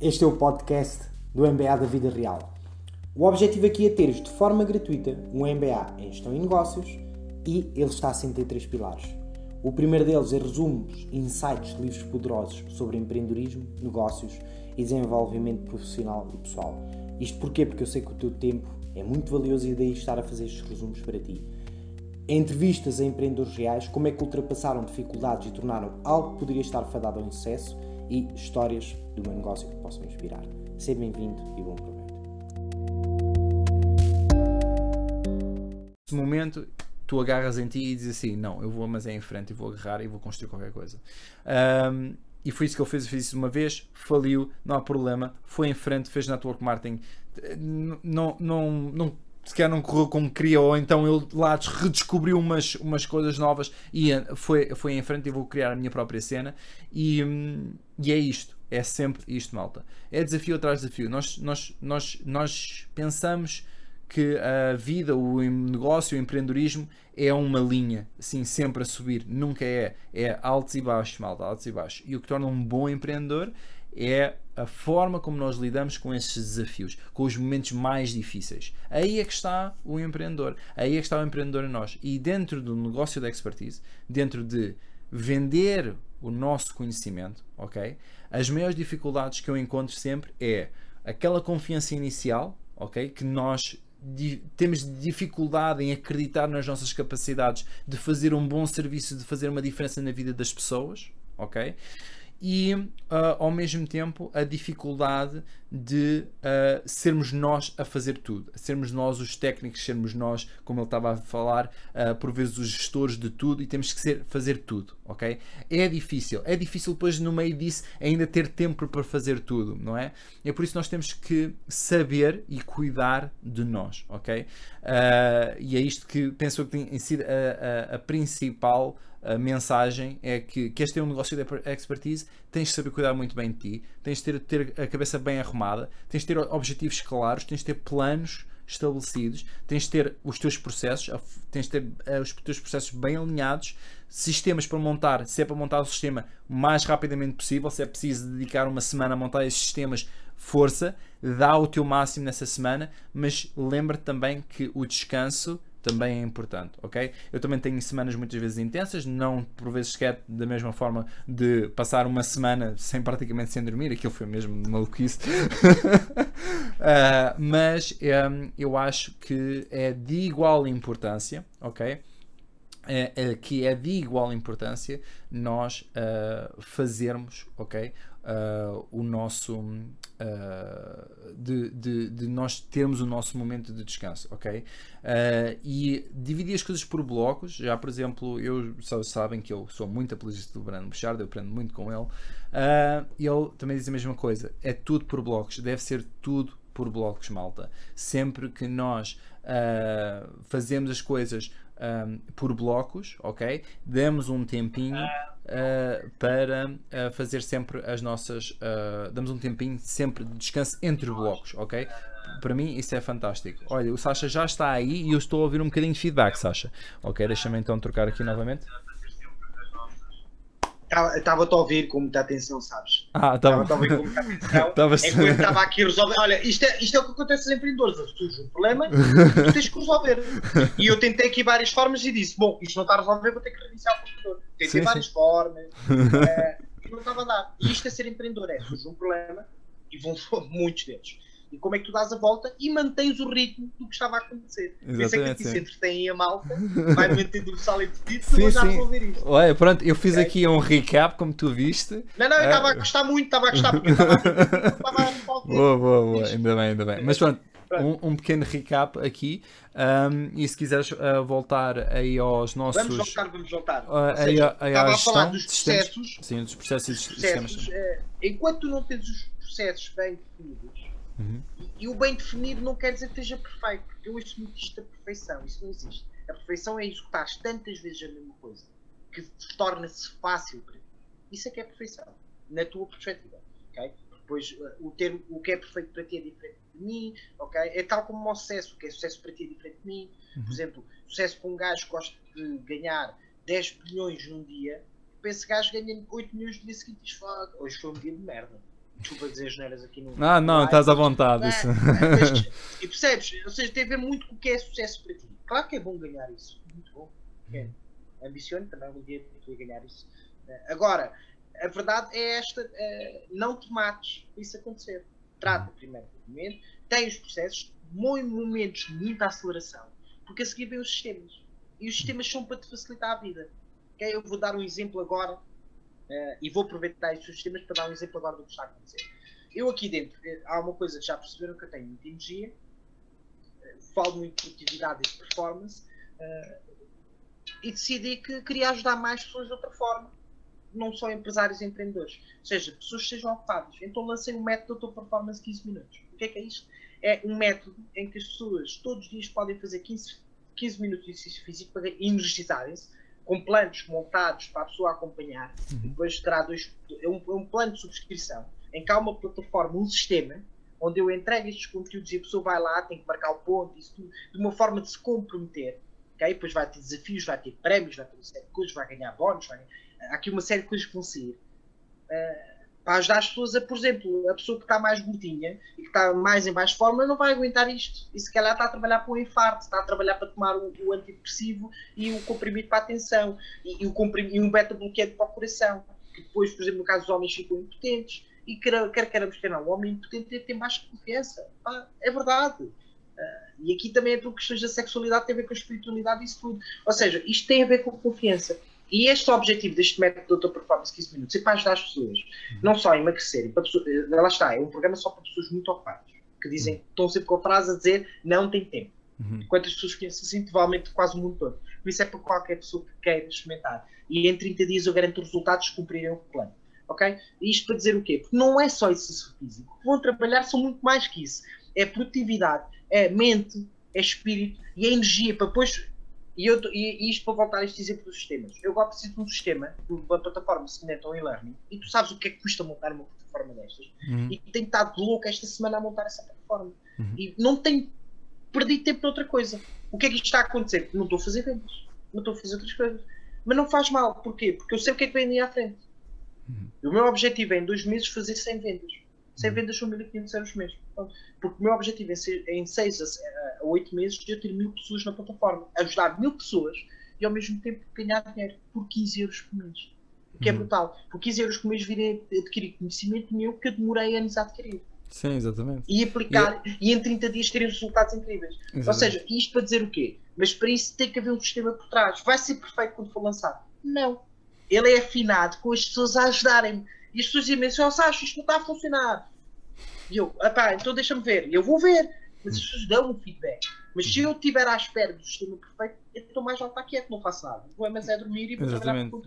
Este é o podcast do MBA da Vida Real. O objetivo aqui é teres de forma gratuita um MBA em Gestão e Negócios e ele está assente em três pilares. O primeiro deles é resumos, insights, livros poderosos sobre empreendedorismo, negócios e desenvolvimento profissional e pessoal. Isto porquê? Porque eu sei que o teu tempo é muito valioso e daí estar a fazer estes resumos para ti. Entrevistas a empreendedores reais, como é que ultrapassaram dificuldades e tornaram algo que poderia estar fadado ao insucesso e histórias do meu negócio que possam inspirar. Seja bem-vindo e bom proveito. Nesse momento, tu agarras em ti e dizes assim: Não, eu vou, mas é em frente e vou agarrar e vou construir qualquer coisa. Um, e foi isso que ele fez. Fez isso uma vez, faliu, não há problema. Foi em frente, fez network marketing. Não, não, não se calhar não correu como queria, ou então ele lá redescobriu umas, umas coisas novas e foi, foi em frente e vou criar a minha própria cena. E, e é isto, é sempre isto, malta. É desafio atrás de desafio. Nós, nós, nós, nós pensamos que a vida, o negócio, o empreendedorismo é uma linha, assim, sempre a subir. Nunca é. É altos e baixos, malta, altos e baixos. E o que torna um bom empreendedor é a forma como nós lidamos com esses desafios, com os momentos mais difíceis. Aí é que está o empreendedor, aí é que está o empreendedor em nós. E dentro do negócio da expertise, dentro de vender o nosso conhecimento, ok? As maiores dificuldades que eu encontro sempre é aquela confiança inicial, ok? Que nós temos dificuldade em acreditar nas nossas capacidades de fazer um bom serviço, de fazer uma diferença na vida das pessoas, ok? E uh, ao mesmo tempo a dificuldade de uh, sermos nós a fazer tudo, sermos nós os técnicos, sermos nós, como ele estava a falar, uh, por vezes os gestores de tudo e temos que ser, fazer tudo, ok? É difícil, é difícil depois no meio disso ainda ter tempo para fazer tudo, não é? É por isso nós temos que saber e cuidar de nós, ok? E é isto que penso que tem sido a, a, a principal a mensagem é que queres ter um negócio de expertise, tens de saber cuidar muito bem de ti, tens de ter, ter a cabeça bem arrumada, tens de ter objetivos claros, tens de ter planos estabelecidos, tens de ter os teus processos, tens de ter uh, os teus processos bem alinhados, sistemas para montar, se é para montar o sistema o mais rapidamente possível, se é preciso dedicar uma semana a montar esses sistemas, força, dá o teu máximo nessa semana, mas lembra também que o descanso também é importante, ok? Eu também tenho semanas muitas vezes intensas, não por vezes sequer da mesma forma de passar uma semana sem praticamente sem dormir, aquilo foi mesmo maluquice. uh, mas um, eu acho que é de igual importância, ok? É, é, que é de igual importância nós uh, fazermos, ok? Uh, o nosso uh, de, de, de, nós termos o nosso momento de descanso, ok? Uh, e dividir as coisas por blocos, já por exemplo, eu sabem que eu sou muito apologista do Brandon Bouchard, eu aprendo muito com ele, e ele também diz a mesma coisa, é tudo por blocos, deve ser tudo por blocos, malta. Sempre que nós fazemos as coisas um, por blocos, ok? Damos um tempinho uh, para uh, fazer sempre as nossas. Uh, damos um tempinho sempre de descanso entre blocos, ok? Para mim isso é fantástico. Olha, o Sasha já está aí e eu estou a ouvir um bocadinho de feedback, Sasha. Ok, deixa-me então trocar aqui novamente. Estava-te a ouvir com muita atenção, sabes? Ah, estava-te a ouvir com muita atenção. Tava... É eu estava aqui a resolver. Olha, isto é, isto é o que acontece aos empreendedores. Surge um problema, tu tens que resolver. E eu tentei aqui várias formas e disse: Bom, isto não está a resolver, vou ter que reiniciar o computador. Tentei sim, várias sim. formas é, e não estava a dar. E isto é ser empreendedor: é surge um problema e vão muitos deles e como é que tu dás a volta e mantens o ritmo do que estava a acontecer. Pensei que aqui se entretém a malta, vai mantendo o sal entretido, sim, já resolver isto. Olha, pronto, eu fiz okay. aqui um recap, como tu viste. Não, não, eu estava a gostar muito, estava a gostar porque estava a Boa, boa, boa, ainda bem, ainda bem. Mas pronto, um, um, pequeno recap aqui. Um, e se quiseres uh, voltar aí aos nossos. Vamos voltar, vamos voltar. Uh, aí, aí estava a falar dos processos. Sim, dos processos e dos processos, sistemas. Uh, enquanto tu não tens os processos bem definidos, Uhum. E, e, o bem definido não quer dizer que esteja perfeito, porque eu ouço muito isto da perfeição, isso não existe. A perfeição é executar tantas vezes a mesma coisa que torna-se fácil para ti. Isso é que é perfeição, na tua perspectiva. Okay? Depois, uh, o, termo, o que é perfeito para ti é diferente de mim, ok? É tal como o sucesso, o que é sucesso para ti é diferente de mim. Uhum. Por exemplo, sucesso para um gajo que gosta de ganhar 10 bilhões num dia, para esse gajo ganha 8 milhões no dia seguinte e diz, hoje foi um dia de merda Desculpa dizer geneiras aqui no. Ah, não, estás à vontade. Isso. Mas, e percebes? Ou seja, tem a ver muito com o que é sucesso para ti. Claro que é bom ganhar isso. Muito bom. É. Ambicione também um dia poder ganhar isso. Agora, a verdade é esta: uh, não te mates para isso acontecer. Trata primeiro o momento, tem os processos, momentos de muita aceleração, porque a seguir vem os sistemas. E os sistemas são para te facilitar a vida. Okay? Eu vou dar um exemplo agora uh, e vou aproveitar estes sistemas para dar um exemplo agora do que está a acontecer. Eu aqui dentro, eh, há uma coisa que já perceberam que eu tenho muita energia, uh, falo muito de produtividade e de performance, e decidi que queria ajudar mais pessoas de outra forma não só empresários e empreendedores, ou seja, pessoas que sejam ocupadas. Então lancei um método de performance 15 minutos. O que é que é isto? É um método em que as pessoas todos os dias podem fazer 15, 15 minutos de exercício físico para energizarem-se, com planos montados para a pessoa acompanhar. Uhum. Depois terá dois. É um, é um plano de subscrição em que há uma plataforma, um sistema, onde eu entrego estes conteúdos e a pessoa vai lá, tem que marcar o ponto, isso tudo, de uma forma de se comprometer. Okay? Depois vai ter desafios, vai ter prémios, vai ter uma série de coisas, vai ganhar bónus, vai há aqui uma série de coisas que vão sair. Uh, para ajudar as pessoas a, por exemplo, a pessoa que está mais gordinha e que está mais em baixa forma não vai aguentar isto. E se calhar está a trabalhar para o infarto, está a trabalhar para tomar o, o antidepressivo e o comprimido para a atenção e, e, o e um beta-bloqueante para o coração. Que depois, por exemplo, no caso dos homens ficam impotentes e quer, quer queiramos quer não, o homem impotente tem baixa confiança. Ah, é verdade. Uh, e aqui também é por questões da sexualidade, tem a ver com a espiritualidade e isso tudo. Ou seja, isto tem a ver com confiança. E este é o objetivo deste método de Doutor Performance 15 minutos é para ajudar as pessoas, não só a emagrecerem, para pessoas, eh, lá está, é um programa só para pessoas muito ocupadas, que dizem, uhum. estão sempre com a frase a dizer não tem tempo. Uhum. Quantas pessoas conhecem assim, provavelmente quase o mundo todo. Por isso é para qualquer pessoa que queira experimentar. E em 30 dias eu garanto os resultados cumprirem o plano. Ok? E isto para dizer o quê? Porque não é só exercício físico. O que vão trabalhar são muito mais que isso. É produtividade, é mente, é espírito e é energia para depois e, eu, e, e, isto para voltar a este exemplo dos sistemas. Eu agora preciso de um sistema, de uma plataforma semelhante ao e-learning, e tu sabes o que é que custa montar uma plataforma destas. Uhum. E tenho estado louco esta semana a montar essa plataforma. Uhum. E não tenho perdido tempo noutra coisa. O que é que isto está a acontecer? Não estou a fazer vendas. Não estou a fazer outras coisas. Mas não faz mal. Porquê? Porque eu sei o que é que vem ali à frente. Uhum. O meu objetivo é em dois meses fazer 100 vendas. 100 uhum. vendas são 1500 euros mês. Porque o meu objetivo é em 6 a 8 meses eu ter mil pessoas na plataforma, ajudar mil pessoas e ao mesmo tempo ganhar dinheiro por 15 euros por mês. O que é uhum. brutal. Por 15 euros por mês virem adquirir conhecimento meu que eu demorei anos a adquirir. Sim, exatamente. E aplicar e, e em 30 dias terem resultados incríveis. Exatamente. Ou seja, isto para dizer o quê? Mas para isso tem que haver um sistema por trás. Vai ser perfeito quando for lançado? Não. Ele é afinado com as pessoas a ajudarem-me. E as pessoas dizem-me, só Sacho, isto não está a funcionar. E eu, pá, então deixa-me ver. Eu vou ver. Mas as pessoas dão um feedback. Mas se eu estiver à espera do sistema perfeito, eu estou mais alto quieto, não faço nada. O problema é dormir e vou trabalhar por.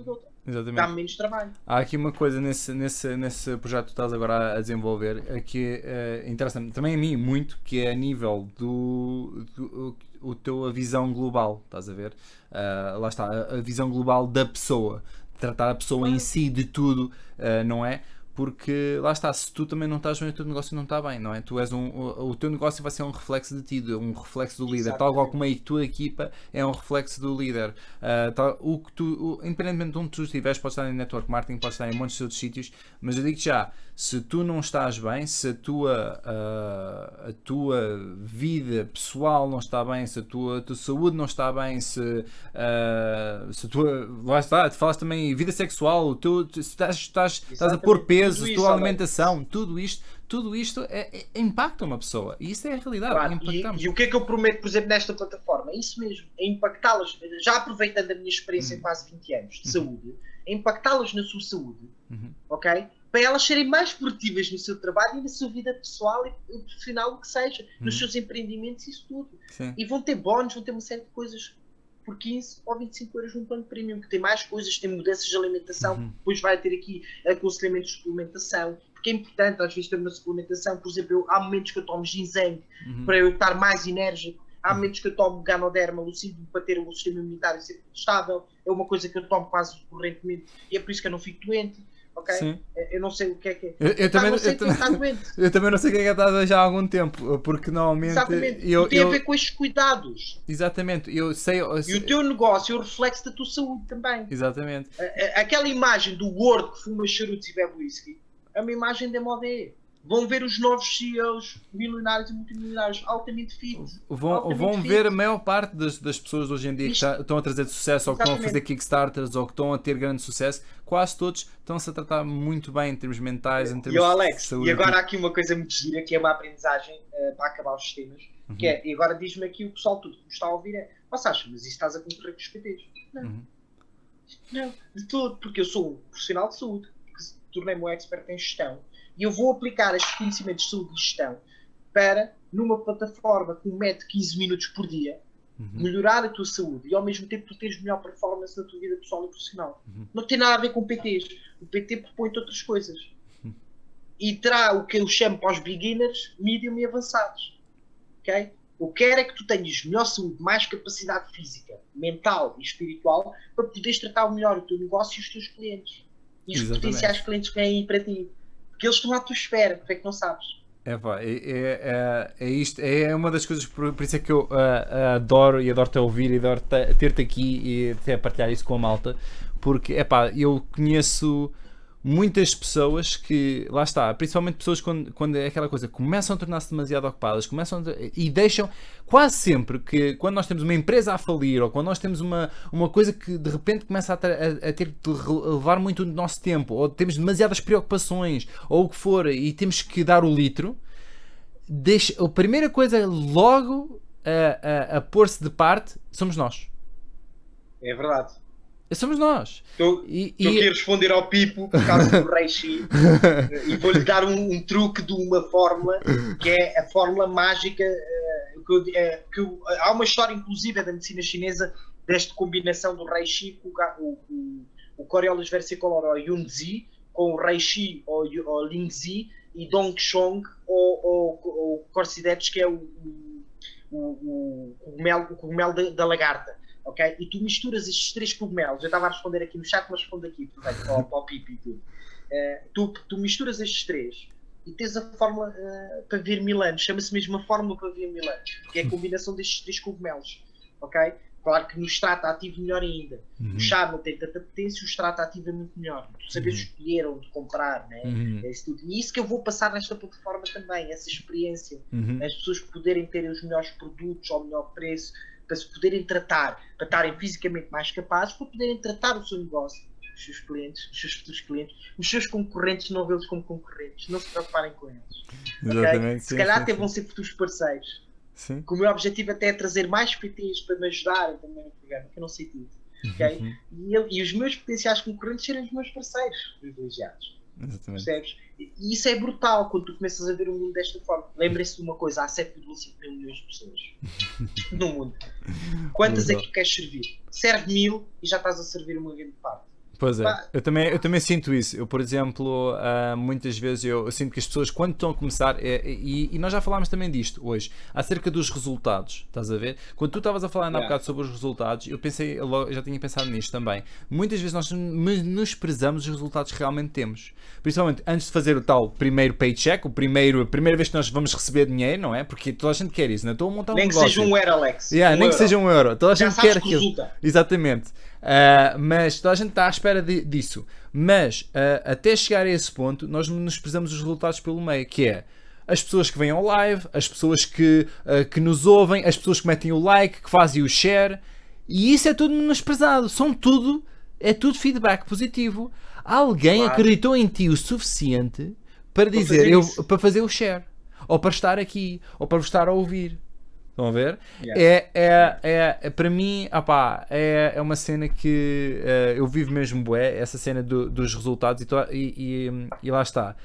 Exatamente. Dá-me menos trabalho. Há aqui uma coisa nesse, nesse, nesse projeto que estás agora a desenvolver é que uh, interessa-me também a mim muito, que é a nível do, do o teu a visão global, estás a ver? Uh, lá está, a, a, visão global da pessoa, tratar a pessoa em si de tudo, uh, não é? Porque lá está, se tu também não estás bem, o teu negócio não está bem, não é? Tu és um, o, o teu negócio vai ser um reflexo de ti, um reflexo do líder, tal qual como a tua equipa é um reflexo do líder. Uh, tal, o que tu, o, independentemente de onde tu estiveres, podes estar em network marketing, podes estar em de outros sítios, mas eu digo já, se tu não estás bem, se a tua, uh, a tua vida pessoal não está bem, se a tua, a tua saúde não está bem, se, uh, se a tua. Lá está, tu falas também vida sexual, tu, tu estás, estás, estás a pôr peso peso, tua alimentação, tudo isto, tudo isto é, é, impacta uma pessoa. E isso é a realidade. Claro, e, e, o que é que eu prometo, por exemplo, nesta plataforma? É isso mesmo, é impactá-las, já aproveitando a minha experiência uhum. em quase 20 anos de uhum. saúde, é impactá-las na sua saúde, uhum. ok? Para elas serem mais produtivas no seu trabalho e na sua vida pessoal e profissional, o que seja, nos uhum. seus empreendimentos, isso tudo. Sim. E vão ter bónus, vão ter uma série de coisas por 15 ou 25 euros num plano premium, que tem mais coisas, tem mudanças de alimentação, uhum. depois vai ter aqui aconselhamento de suplementação, porque é importante às vezes ter uma suplementação, por exemplo, eu, há momentos que eu tomo ginseng uhum. para eu estar mais enérgico, há uhum. momentos que eu tomo ganoderma, lucídio, para ter o sistema imunitário sempre estável, é uma coisa que eu tomo quase correntemente e é por isso que eu não fico doente ok? Sim. Eu não sei o que é que é. Eu, eu também, não sei eu, quem está doente. Eu também não sei o que é que está já há algum tempo, porque normalmente. Exatamente. Eu, tem a ver com estes cuidados. Exatamente. Eu sei, eu sei, E o teu negócio é o reflexo da tua saúde também. Exatamente. Aquela imagem do gordo que fuma charutos e bebe whisky, é uma imagem da moda. Vão ver os novos CEOs, milionários e multimilionários, altamente fit. Vão, altamente vão fit. ver a maior parte das, das pessoas de hoje em dia que Isto- tá- estão a trazer sucesso ou que estão a fazer. Kickstarters ou que estão a ter grande sucesso, quase todos estão-se a tratar muito bem em termos mentais, em E termos de Alex, saúde. e agora há aqui uma coisa muito gira que é uma aprendizagem eh, para acabar os sistemas. Que Uhum. é, e agora diz-me aqui o pessoal tudo que me está a ouvir é, você acha, mas isso estás a concorrer com os PTs? Não. Uhum. Não, de todo, porque eu sou um profissional de saúde, que tornei-me um expert em gestão, e eu vou aplicar estes conhecimentos de saúde e gestão para, numa plataforma que me mete 15 minutos por dia, Uhum. melhorar a tua saúde e ao mesmo tempo tu teres melhor performance na tua vida pessoal e profissional. Uhum. Não tem nada a ver com PTs. O PT propõe-te outras coisas. Uhum. E terá o que eu chamo para os beginners, medium e avançados. Ok? Eu quero é que tu tenhas melhor saúde, mais capacidade física, mental e espiritual para poderes tratar melhor o teu negócio e os teus clientes. E os Exatamente. potenciais clientes que vêm aí para ti. Porque eles estão à tua espera, tu é que não sabes. É, é, é, é, é isto, é uma das coisas por, por isso é que eu ah, adoro e adoro te ouvir e adoro te- ter-te aqui e até partilhar isso com a malta, porque é pá, eu conheço muitas pessoas que, lá está, principalmente pessoas quando, quando é aquela coisa, começam a tornar-se demasiado ocupadas, começam a- e deixam, quase sempre que quando nós temos uma empresa a falir ou quando nós temos uma, uma coisa que de repente começa a ter, a, a ter de levar muito do nosso tempo, ou temos demasiadas preocupações, ou o que for, e temos que dar o litro, deixa, a primeira coisa logo a, a, a pôr-se de parte somos nós. É verdade. Somos nós. Estou E, estou aqui a responder ao Pipo por causa do Reishi e vou-lhe dar um, um truque de uma fórmula que é a fórmula mágica. eh, que eu- eh, que eu- há uma história, inclusive, da medicina chinesa desta combinação do Reishi com o, o, o, Coriolis versicolor ou Yunzi, com o Reishi ou, ou Lingzi e Dongchong ou, ou, ou Corcidetes, que é o, o, o, o cogumelo, o cogumelo da, da lagarta. Ok? E tu misturas estes três cogumelos. Eu estava a responder aqui no chat, mas respondo aqui aproveito, para, o- para o Pipi e tudo. Eh, tu, tu misturas estes três e tens a fórmula eh, para ver mil anos. Chama-se mesmo a fórmula para ver mil anos, que é a combinação destes três cogumelos. ok? Claro que no extrato ativo melhor ainda. Uhum. O chá não tem tanta potência, o extrato ativo é muito melhor. Tu sabes Uhum. escolher onde comprar, né? Uhum. É isso tudo. E isso que eu vou passar nesta plataforma também, essa experiência Uhum. as pessoas poderem ter os melhores produtos ao melhor preço, para se poderem tratar, para estarem fisicamente mais capazes, para poderem tratar o seu negócio, os seus clientes, os seus futuros clientes, os seus concorrentes, não vê-los como concorrentes, não se preocuparem com eles. Exatamente. Se sim, calhar sim, até sim. vão ser futuros parceiros. Sim. Que o meu objetivo até é trazer mais PTs para me ajudarem também no programa, que eu não sei tudo. ok? Uhum. E, eu- e os meus potenciais concorrentes serem os meus parceiros privilegiados. Exatamente. Percebes? E isso é brutal quando tu começas a ver o mundo desta forma. Lembrem-se de uma coisa: há 7,5 mil milhões de pessoas no mundo. Quantas é que tu queres servir? Serve mil e já estás a servir uma grande parte. Pois é, Pá. eu também, eu também sinto isso. Eu, por exemplo, ah, muitas vezes eu, eu sinto que as pessoas, quando estão a começar, é- é- e, e nós já falámos também disto hoje, acerca dos resultados, estás a ver? Quando tu estavas a falar ainda há Yeah. bocado sobre os resultados, eu pensei, eu já tinha pensado nisto também. Muitas vezes nós menosprezamos os resultados que realmente temos. Principalmente antes de fazer o tal primeiro paycheck, o primeiro, a primeira vez que nós vamos receber dinheiro, não é? Porque toda a gente quer isso, não é? Estou a montar um nem que negócio. seja um euro, Alex. Yeah, Um nem que euro. seja um euro. Toda a Já gente quer que aquilo. resulta. Exatamente. Ah, mas toda a gente está à espera de- disso. Mas ah, até chegar a esse ponto, nós nos precisamos dos resultados pelo meio, que é as pessoas que vêm ao live, as pessoas que, ah, que nos ouvem, as pessoas que metem o like, que fazem o share, e isso é tudo menosprezado. São tudo, é tudo feedback positivo. Alguém Claro. acreditou em ti o suficiente para dizer fazer eu para fazer o share, ou para estar aqui, ou para vos estar a ouvir. Estão a ver? Yeah. É, é, é, é- para mim, opá, é, é uma cena que eh, eu vivo mesmo bué, essa cena do- dos resultados e, to- e, e- e lá está.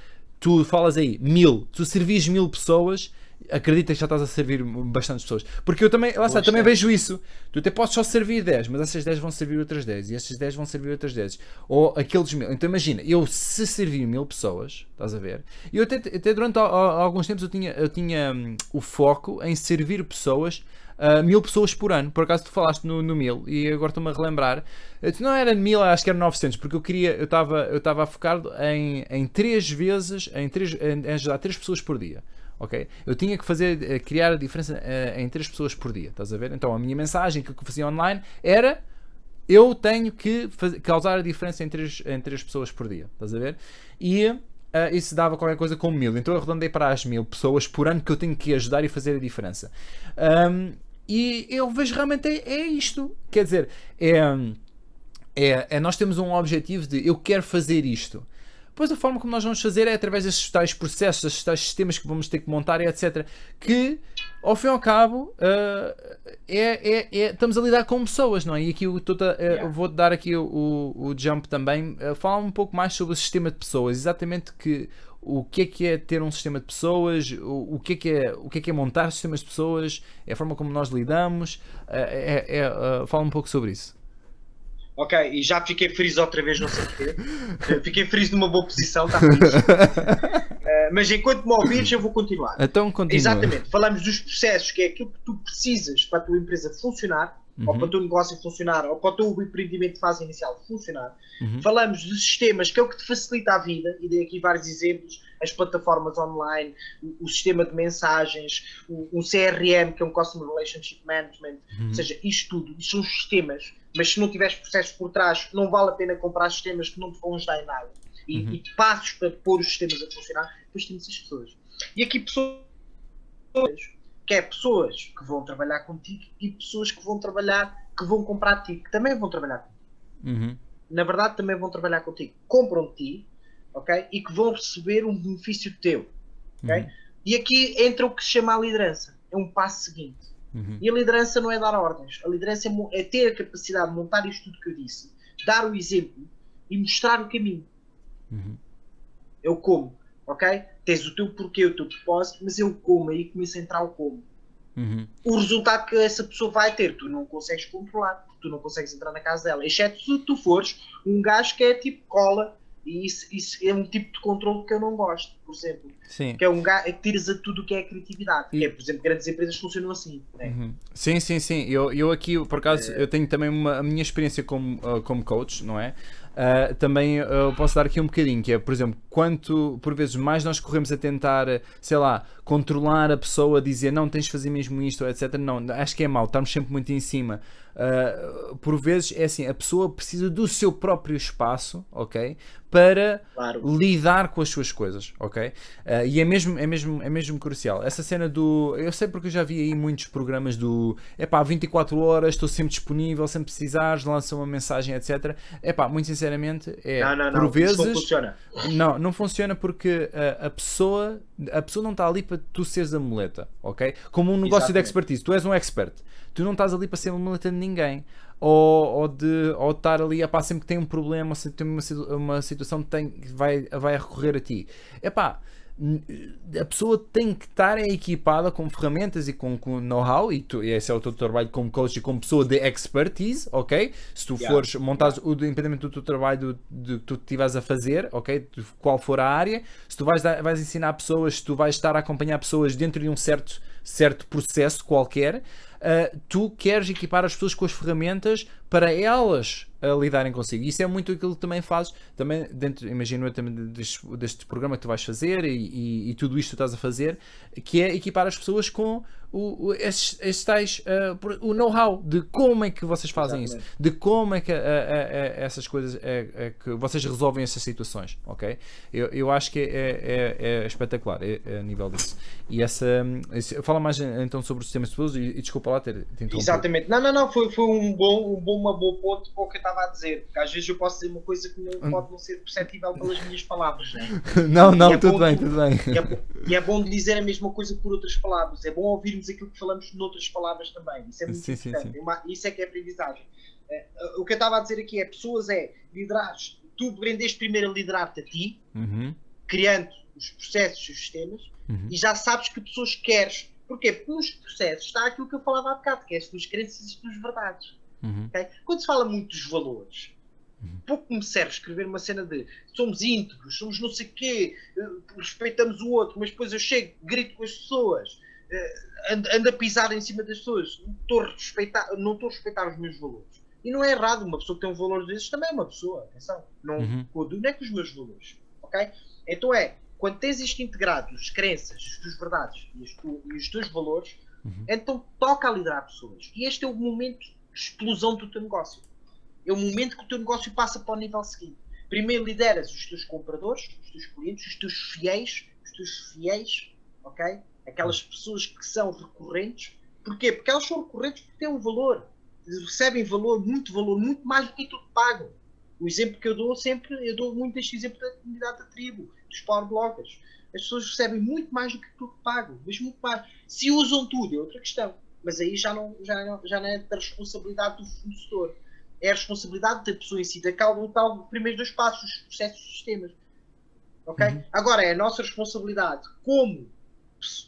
Tu falas aí, mil, tu servis mil pessoas, acredita que já estás a servir bastantes pessoas. Porque eu também, lá está, Boa também vejo isso. Tu até podes só servir 10, mas essas 10 vão servir outras 10 e essas 10 vão servir outras 10. Ou aqueles mil. Então imagina, eu se servir mil pessoas, estás a ver? E eu até, até durante al- al- alguns tempos eu tinha, eu tinha hum, o foco em servir pessoas. ah, mil pessoas por ano, por acaso tu falaste no, no mil e agora estou-me a relembrar. Não era mil, acho que era 900, porque eu queria, eu estava eu focado em, em três vezes, em, três, em, em ajudar três pessoas por dia. Ok? Eu tinha que fazer, eh, criar a diferença eh, em três pessoas por dia, estás a ver? Então a minha mensagem que eu fazia online era eu tenho que faz- causar a diferença em três, em três pessoas por dia, estás a ver? E uh, isso dava qualquer coisa como mil. Então eu arredondei para as mil pessoas por ano que eu tenho que ajudar e fazer a diferença. Um, e eu vejo realmente é, é isto. Quer dizer, é, é, é, nós temos um objetivo de eu quero fazer isto. Depois a forma como nós vamos fazer é através desses tais processos, desses tais sistemas que vamos ter que montar, etc. Que, ao fim e ao cabo, uh, é, é, é, estamos a lidar com pessoas, não é? E aqui eu, tô, uh, yeah. vou dar aqui o, o, o jump também, uh, falar um pouco mais sobre o sistema de pessoas, exatamente que o que é que é ter um sistema de pessoas, o, o, que, é que é, o que é que é montar sistemas de pessoas, é a forma como nós lidamos, é, é fala um pouco sobre isso. Ok, e já fiquei feliz outra vez, não sei porquê. fiquei feliz numa boa posição, está feliz. uh, mas enquanto me ouvires, eu vou continuar. Então continua. Exatamente, falamos dos processos, que é aquilo que tu precisas para a tua empresa funcionar, uhum. ou para o teu negócio funcionar, ou para o teu empreendimento de fase inicial funcionar. Uhum. Falamos de sistemas, que é o que te facilita a vida, e dei aqui vários exemplos, as plataformas online, o, o sistema de mensagens, o, o, CRM, que é um Customer Relationship Management, uhum. ou seja, isto tudo, isto são sistemas mas se não tiveres processos por trás, não vale a pena comprar sistemas que não te vão ajudar em nada. E, uhum. e passos para pôr os sistemas a funcionar, depois temos as pessoas. E aqui pessoas, que é pessoas que vão trabalhar contigo e pessoas que vão trabalhar, que vão comprar de ti, que também vão trabalhar contigo. Uhum. Na verdade, também vão trabalhar contigo. Compram de ti, ok? E que vão receber um benefício teu, ok? Uhum. E aqui entra o que se chama a liderança. É um passo seguinte Uhum. E a liderança não é dar ordens. A liderança é, é, ter a capacidade de montar isto tudo que eu disse, dar o exemplo e mostrar o caminho. Uhum. Eu como, ok? Tens o teu porquê, o teu propósito, mas eu como, aí começa a entrar o como. Uhum. O resultado que essa pessoa vai ter, tu não consegues controlar, tu não consegues entrar na casa dela, exceto se tu fores um gajo que é tipo cola e isso, isso, é um tipo de controle que eu não gosto, por exemplo. Sim. Que é um é que tiras a tudo o que é criatividade. E... Que é, por exemplo, grandes empresas funcionam assim. Né? Uhum. Sim, sim, sim. Eu, eu aqui, por acaso, é... eu tenho também uma, a minha experiência como, uh, como coach, não é? Uh, também uh, posso dar aqui um bocadinho, que é, por exemplo, quanto por vezes mais nós corremos a tentar, sei lá, controlar a pessoa, dizer não, tens de fazer mesmo isto, etc. Não, acho que é mau, estamos sempre muito em cima. Uh, por vezes é assim, a pessoa precisa do seu próprio espaço, ok? Para claro. lidar com as suas coisas, ok? Uh, e é mesmo, é, mesmo, é mesmo crucial. Essa cena do. Eu sei porque eu já vi aí muitos programas do. É pá, 24 horas, estou sempre disponível, sempre precisares, lança uma mensagem, etc. É pá, muito sinceramente, é. Não, não, por não, vezes. Não funciona. Não, funciona porque a, a pessoa. A pessoa não está ali para tu seres a muleta, ok? Como um negócio Exatamente. de expertise. Tu és um expert tu não estás ali para ser uma muleta de ninguém. Ou, ou, de ou estar ali, epá, sempre que tem um problema, ou se tem uma, uma situação tem, vai, vai recorrer a ti. Epá, a pessoa tem que estar equipada com ferramentas e com, com know-how, e, tu, e esse é o teu trabalho como coach e como pessoa de expertise, ok? Se tu yeah. fores montar o independente do teu trabalho do, que tu estiveres a fazer, ok? De qual for a área, se tu vais, dar, vais ensinar pessoas, se tu vais estar a acompanhar pessoas dentro de um certo, certo processo qualquer, uh, tu queres equipar as pessoas com as ferramentas para elas lidarem consigo. Isso é muito aquilo que também fazes, também dentro, imagino eu também deste, deste programa que tu vais fazer e, e, e tudo isto que tu estás a fazer, que é equipar as pessoas com o, o, esses, esses tais, uh, o know-how de como é que vocês fazem Exatamente. isso, de como é que uh, uh, essas coisas é, é, que vocês resolvem essas situações, ok? Eu, eu acho que é, é, é espetacular é, é, a nível disso. E essa. Esse, fala mais então sobre os sistemas de pessoas e, e, desculpa lá ter, ter Exatamente. Não, não, não, foi, foi um bom, um bom, uma boa ponto para o que eu estava a dizer, porque às vezes eu posso dizer uma coisa que não pode não ser perceptível pelas minhas palavras, né? não Não, tudo bem, tudo bem. E é, e é bom dizer a mesma coisa por outras palavras, é bom ouvir ouvirmos aquilo que falamos noutras palavras também. Isso é muito sim, importante. Sim, sim. Uma, isso é que é aprendizagem. Uh, o que eu estava a dizer aqui é pessoas é liderar. Tu aprendeste primeiro a liderar-te a ti, uhum. criando os processos e os sistemas, uhum. e já sabes que pessoas queres. Porquê? Porque nos processos está aquilo que eu falava há bocado, que é as tuas crenças e as tuas verdades. Uhum. Okay? Quando se fala muito dos valores, uhum. pouco me serve escrever uma cena de somos íntegros, somos não sei quê, eh, respeitamos o outro, mas depois eu chego, grito com as pessoas, anda a pisar em cima das pessoas. Não estou a respeitar, não estou a respeitar os meus valores. E não é errado, uma pessoa que tem um valor desses também é uma pessoa, atenção. Não uhum. é com os meus valores. Ok? Então é, quando tens isto integrado, as crenças, as tuas verdades e, tu, e os teus valores, uhum. então toca a liderar pessoas. E este é o momento explosão do teu negócio. É o momento que o teu negócio passa para o nível seguinte. primeiro lideras os teus compradores, os teus clientes, os teus fiéis, os teus fiéis, ok? Aquelas pessoas que são recorrentes. Porquê? Porque elas são recorrentes porque têm um valor. Recebem valor, muito valor, muito mais do que tu pago. O exemplo que eu dou sempre, eu dou muito este exemplo da comunidade da tribo, dos power bloggers. As pessoas recebem muito mais do que tu pago, mas muito mais. Se usam tudo, é outra questão. Mas aí já não, já não, já não é da responsabilidade do fornecedor. É a responsabilidade da pessoa em si, daquela tal primeiros dois passos, os processos e sistemas. Ok? Uhum. Agora é a nossa responsabilidade como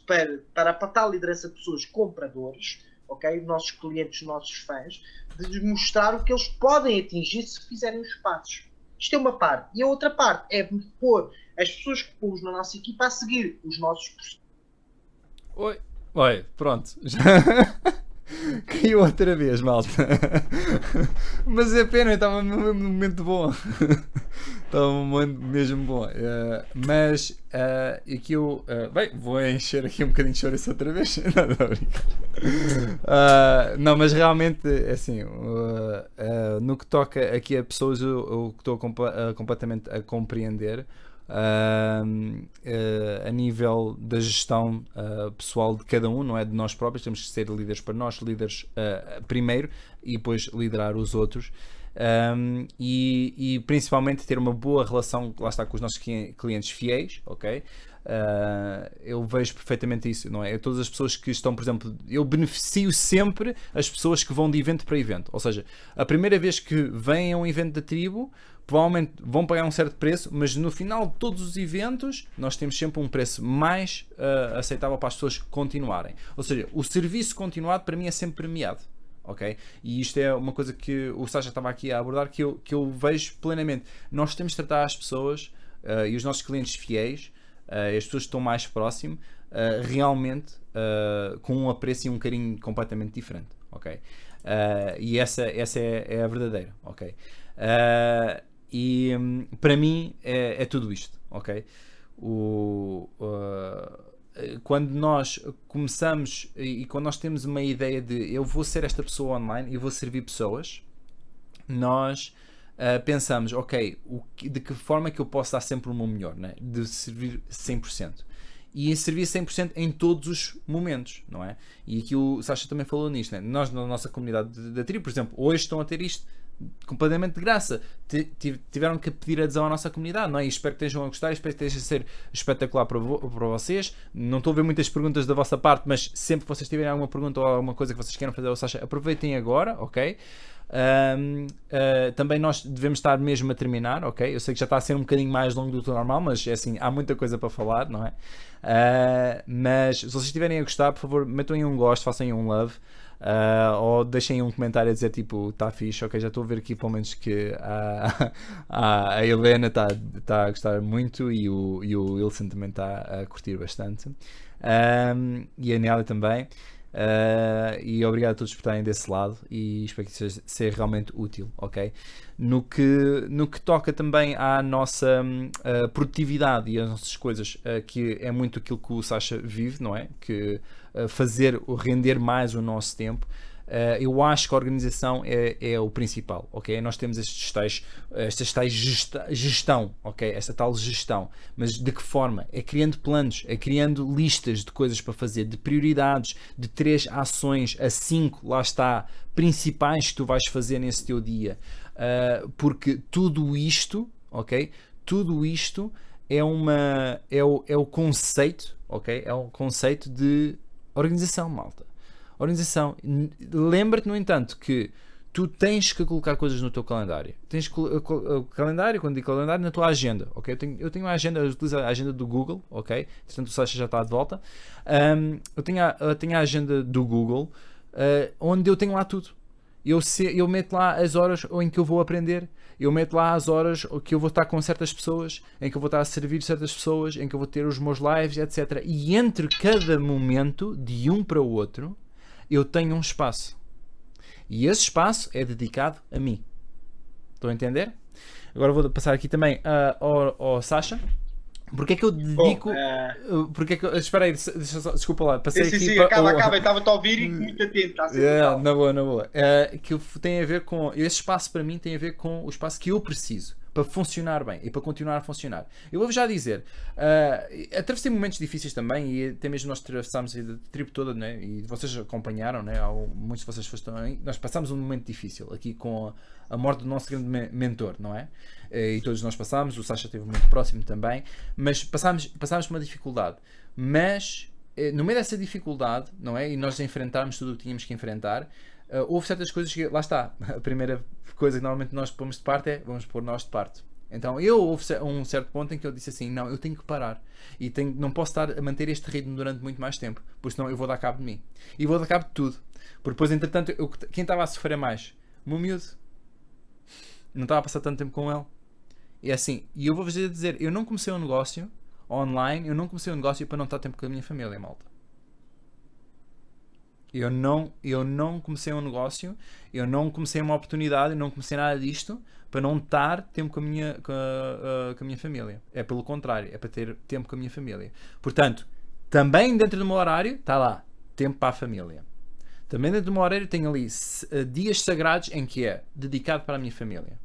para, para a tal liderança de pessoas compradores, ok? Nossos clientes, nossos fãs, de mostrar o que eles podem atingir se fizerem os passos. Isto é uma parte. E a outra parte é pôr as pessoas que pomos na nossa equipa a seguir os nossos. Oi. Oi, pronto. Já... Caiu outra vez, malta. Mas é pena, eu estava num momento bom. estava um momento mesmo bom. Uh, mas uh, aqui eu. Uh, bem, vou encher aqui um bocadinho de chouriço outra vez. não, não, uh, não, mas realmente, é assim, no que toca aqui a pessoas, eu estou completamente a compreender uh, a nível da gestão uh, pessoal de cada um, não é de nós próprios, temos que ser líderes para nós, líderes ah, primeiro e depois liderar os outros. Um, e, e, principalmente ter uma boa relação lá está com os nossos clientes fiéis, ok? Uh, eu vejo perfeitamente isso, não é? todas as pessoas que estão, por exemplo, eu beneficio sempre as pessoas que vão de evento para evento, ou seja, a primeira vez que vêm a um evento da tribo, provavelmente vão pagar um certo preço, mas no final de todos os eventos nós temos sempre um preço mais uh, aceitável para as pessoas continuarem. Ou seja, o serviço continuado para mim é sempre premiado. Ok? E isto é uma coisa que o Sasha estava aqui a abordar que eu, que eu vejo plenamente. Nós temos de tratar as pessoas uh, e os nossos clientes fiéis, uh, as pessoas que estão mais próximo, realmente com um apreço e um carinho completamente diferente. Ok? e essa, essa é, é a verdadeira. Ok? Uh, e um, para mim é, é, tudo isto, ok? O, uh, quando nós começamos e quando nós temos uma ideia de eu vou ser esta pessoa online e vou servir pessoas, nós uh, pensamos, ok, o, de que forma é que eu posso dar sempre o meu melhor, né? de servir 100% e servir 100% em todos os momentos, não é? E aqui o Sasha também falou nisto, né? nós na nossa comunidade da tribo, por exemplo, hoje estão a ter isto completamente de graça. Tiveram que pedir adesão à nossa comunidade, não é? E espero que estejam a gostar, espero que esteja a ser espetacular para, para vocês. Não estou a ver muitas perguntas da vossa parte, mas sempre que vocês tiverem alguma pergunta ou alguma coisa que vocês queiram fazer ao Sasha, aproveitem agora, ok? Um, uh, ah, também nós devemos estar mesmo a terminar, ok? Eu sei que já está a ser um bocadinho mais longo do que o normal, mas é assim, há muita coisa para falar, não é? Uh, mas se vocês estiverem a gostar, por favor, metam em um gosto, façam em um love. Uh, ou deixem um comentário a dizer tipo, tá fixe, ok, já estou a ver aqui pelo menos que a, a, a Helena está tá a gostar muito e o, e o Wilson também está a curtir bastante. Um, e a Nélia também. Uh, e obrigado a todos por estarem desse lado e espero que seja, seja realmente útil, ok? No que, no que toca também à nossa uh, produtividade e às nossas coisas, uh, que é muito aquilo que o Sasha vive, não é? Que fazer render mais o nosso tempo. Uh, eu acho que a organização é, é, o principal, ok? Nós temos estes tais, estas tais gesta, gestão, ok? Esta tal gestão, mas de que forma? É criando planos, é criando listas de coisas para fazer, de prioridades, de três ações a cinco, lá está, principais que tu vais fazer nesse teu dia, uh, porque tudo isto, ok? Tudo isto é uma é o, é o conceito, ok? É o conceito de organização, malta Organização. Lembra-te, no entanto, que tu tens que colocar coisas no teu calendário. Tens o calendário, quando digo calendário, na tua agenda, ok? Eu tenho, eu tenho uma agenda, eu utilizo a agenda do Google, ok? Portanto, o Sasha já está de volta. Um, eu, tenho a, eu tenho a agenda do Google, uh, onde eu tenho lá tudo. Eu, se, eu meto lá as horas em que eu vou aprender, eu meto lá as horas que eu vou estar com certas pessoas, em que eu vou estar a servir certas pessoas, em que eu vou ter os meus lives, etc. E entre cada momento, de um para o outro, eu tenho um espaço. E esse espaço é dedicado a mim. Estão a entender? Agora vou passar aqui também uh, ao, ao Sasha. Porque é que eu dedico. Uh... Porque é que eu... Espera aí, desculpa lá. Passei sim, aqui sim, para... acaba, acaba. Estava-te a ouvir e muito atento. Está na boa, na boa. Uh, que tem a ver com. Esse espaço para mim tem a ver com o espaço que eu preciso. Para funcionar bem e para continuar a funcionar. Eu vou já dizer, uh, atravessei momentos difíceis também e até mesmo nós atravessámos a tribo toda, né? e vocês acompanharam, né? muitos de vocês estão aí, nós passámos um momento difícil aqui com a, a morte do nosso grande mentor, não é? E todos nós passámos, o Sasha esteve muito próximo também, mas passámos, passámos por uma dificuldade. Mas eh, no meio dessa dificuldade, não é? E nós enfrentarmos tudo o que tínhamos que enfrentar, Uh, houve certas coisas que, lá está, a primeira coisa que normalmente nós pomos de parte é vamos pôr nós de parte. Então eu houve um certo ponto em que eu disse assim: não, eu tenho que parar e tenho, não posso estar a manter este ritmo durante muito mais tempo, porque senão eu vou dar cabo de mim e vou dar cabo de tudo. Porque depois, entretanto, eu, quem estava a sofrer mais? O meu miúdo, não estava a passar tanto tempo com ele. E é assim, e eu vou-vos dizer: eu não comecei um negócio online, eu não comecei um negócio para não estar tempo com a minha família, malta. Eu não, eu não comecei um negócio, eu não comecei uma oportunidade, eu não comecei nada disto para não estar tempo com a minha, com a, com a minha família. É pelo contrário, é para ter tempo com a minha família. Portanto, também dentro do meu horário, está lá, tempo para a família. Também dentro do meu horário tenho ali eh, dias sagrados em que é dedicado para a minha família.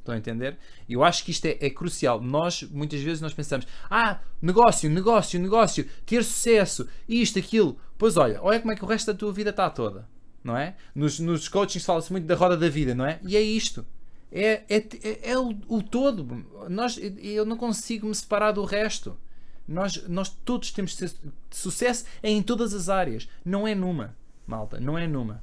Estão a entender? Eu acho que isto é, é, crucial. Nós, muitas vezes, nós pensamos: ah, negócio, negócio, negócio, ter sucesso, isto, aquilo. Pois olha, olha como é que o resto da tua vida está toda. Não é? Nos, nos coachings fala-se muito da roda da vida, não é? E é isto. É, é, é, é o, o, todo. Nós, eu não consigo me separar do resto. Nós, nós todos temos sucesso em todas as áreas. Não é numa, malta. Não é numa.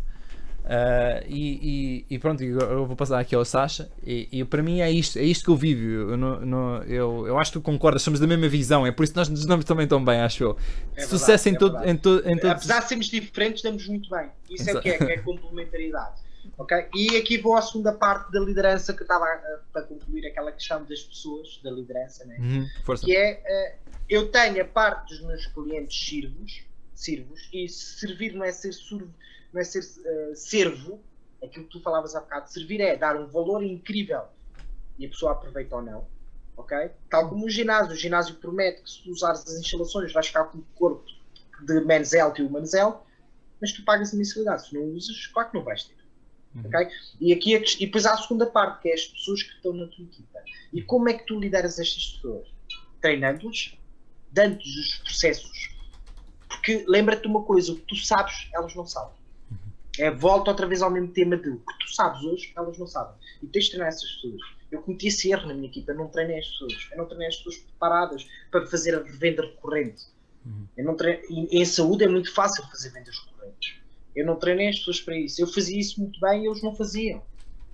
Uh, e, e, e, pronto, eu vou passar aqui ao Sasha. E, e, para mim é isto, é isto que eu vivo. Eu, não, eu, eu acho que tu concordas, somos da mesma visão. É por isso que nós nos damos também tão bem, acho eu. É Sucesso verdade, em, é todo, em, to, em todos. Apesar de sermos diferentes, damos muito bem. Isso é o que é, é complementaridade. Okay? E aqui vou à segunda parte da liderança que estava uh, para concluir aquela questão das pessoas, da liderança, né? Uhum, que é uh, eu tenho a parte dos meus clientes sirvos, sirvos e servir não é ser surdo não é ser uh, servo, aquilo que tu falavas há bocado, servir é dar um valor incrível e a pessoa aproveita ou não, ok? Tal como o ginásio, o ginásio promete que se tu usares as instalações vais ficar com o corpo de Health e Women's Health, mas tu pagas a mensalidade, se não usas, claro que não vais ter. Uhum. Okay? E, aqui, e depois há a segunda parte, que é as pessoas que estão na tua equipa. E como é que tu lideras estas pessoas? Treinando-os, dando-lhes os processos. Porque lembra-te uma coisa, o que tu sabes, elas não sabem. É, volta outra vez ao mesmo tema de o que tu sabes hoje, elas não sabem. E tens de treinar essas pessoas. Eu cometi esse erro na minha equipa, eu não treinei as pessoas. Eu não treinei as pessoas preparadas para fazer a venda recorrente. Uhum. Eu não treinei, em saúde é muito fácil fazer vendas recorrentes. Eu não treinei as pessoas para isso. Eu fazia isso muito bem e eles não faziam.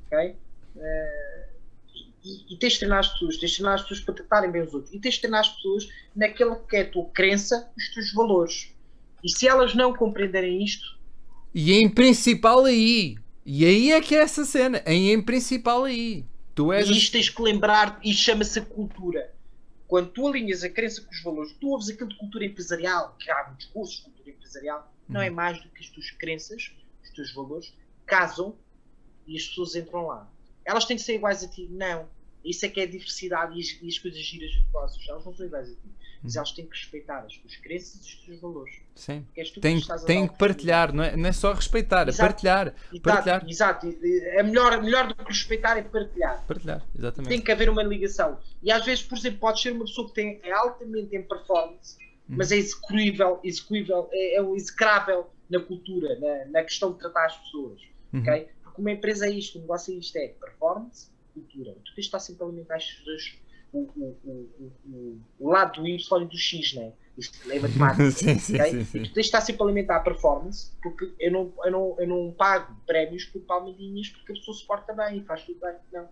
Ok? Uh, e, e, tens de treinar as pessoas, tens de treinar as pessoas para tratarem bem os outros. E tens de treinar as pessoas naquela que é a tua crença, os teus valores. E se elas não compreenderem isto, e em principal aí. E aí é que é essa cena. Em, em principal aí. Tu és e isto tens que lembrar, e chama-se cultura. Quando tu alinhas a crença com os valores, tu ouves aquilo de cultura empresarial, que há muitos cursos de cultura empresarial, não é uhum. mais do que as tuas crenças, os teus valores, casam e as pessoas entram lá. Elas têm que ser iguais a ti? Não. Isso é que é a diversidade e as, e as coisas giras de negócios. Elas não são iguais a ti. Mas elas têm que respeitar as tuas crenças e os teus valores. Sim. Tem, que, tem que partilhar, não é, não é só respeitar, é exato, é partilhar. Exato, partilhar. exato. É melhor, melhor do que respeitar é partilhar. Partilhar, exatamente. Tem que haver uma ligação. E às vezes, por exemplo, pode ser uma pessoa que tem, é altamente em performance, hum. mas é execuível, execuível é, é execrável na cultura, na, na questão de tratar as pessoas. Uhum. Okay? Porque uma empresa é isto, um negócio é isto, é performance, cultura. Tu tens de estar sempre a alimentar dois o, o, o, o, lado do Y do X, né? Isto é matemática. sim, sim, okay? sim, sim. E tu tens de estar sempre a alimentar a performance, porque eu não, eu não, eu não pago prémios por palmadinhas porque a pessoa se porta bem e faz tudo bem. Não.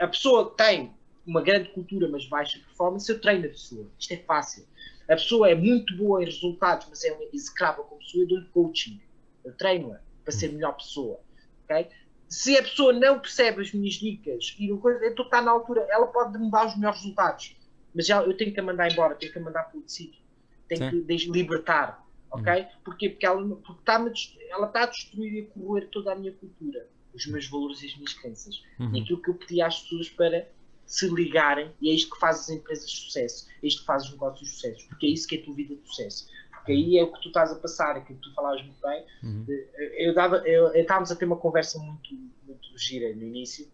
A pessoa tem uma grande cultura, mas baixa performance, eu treino a pessoa. Isto é fácil. A pessoa é muito boa em resultados, mas é execrável como pessoa, eu dou-lhe coaching. Eu treino-a para ser melhor pessoa. Okay? Se a pessoa não percebe as minhas dicas e não coisa, então está na altura, ela pode me dar os melhores resultados, mas já, eu tenho que a mandar embora, tenho que a mandar para o sítio, tenho Sim. que libertar, ok? Uhum. Porquê? Porque ela porque está ela está a destruir e a corroer toda a minha cultura, os meus valores e as minhas crenças. Uhum. E aquilo que eu pedi às pessoas para se ligarem, e é isto que faz as empresas de sucesso, é isto que faz os negócios de sucesso, porque é isso que é a tua vida de sucesso porque aí é o que tu estás a passar, aquilo que tu falavas muito bem. Uhum. Eu, dava, eu, estávamos a ter uma conversa muito, muito gira no início,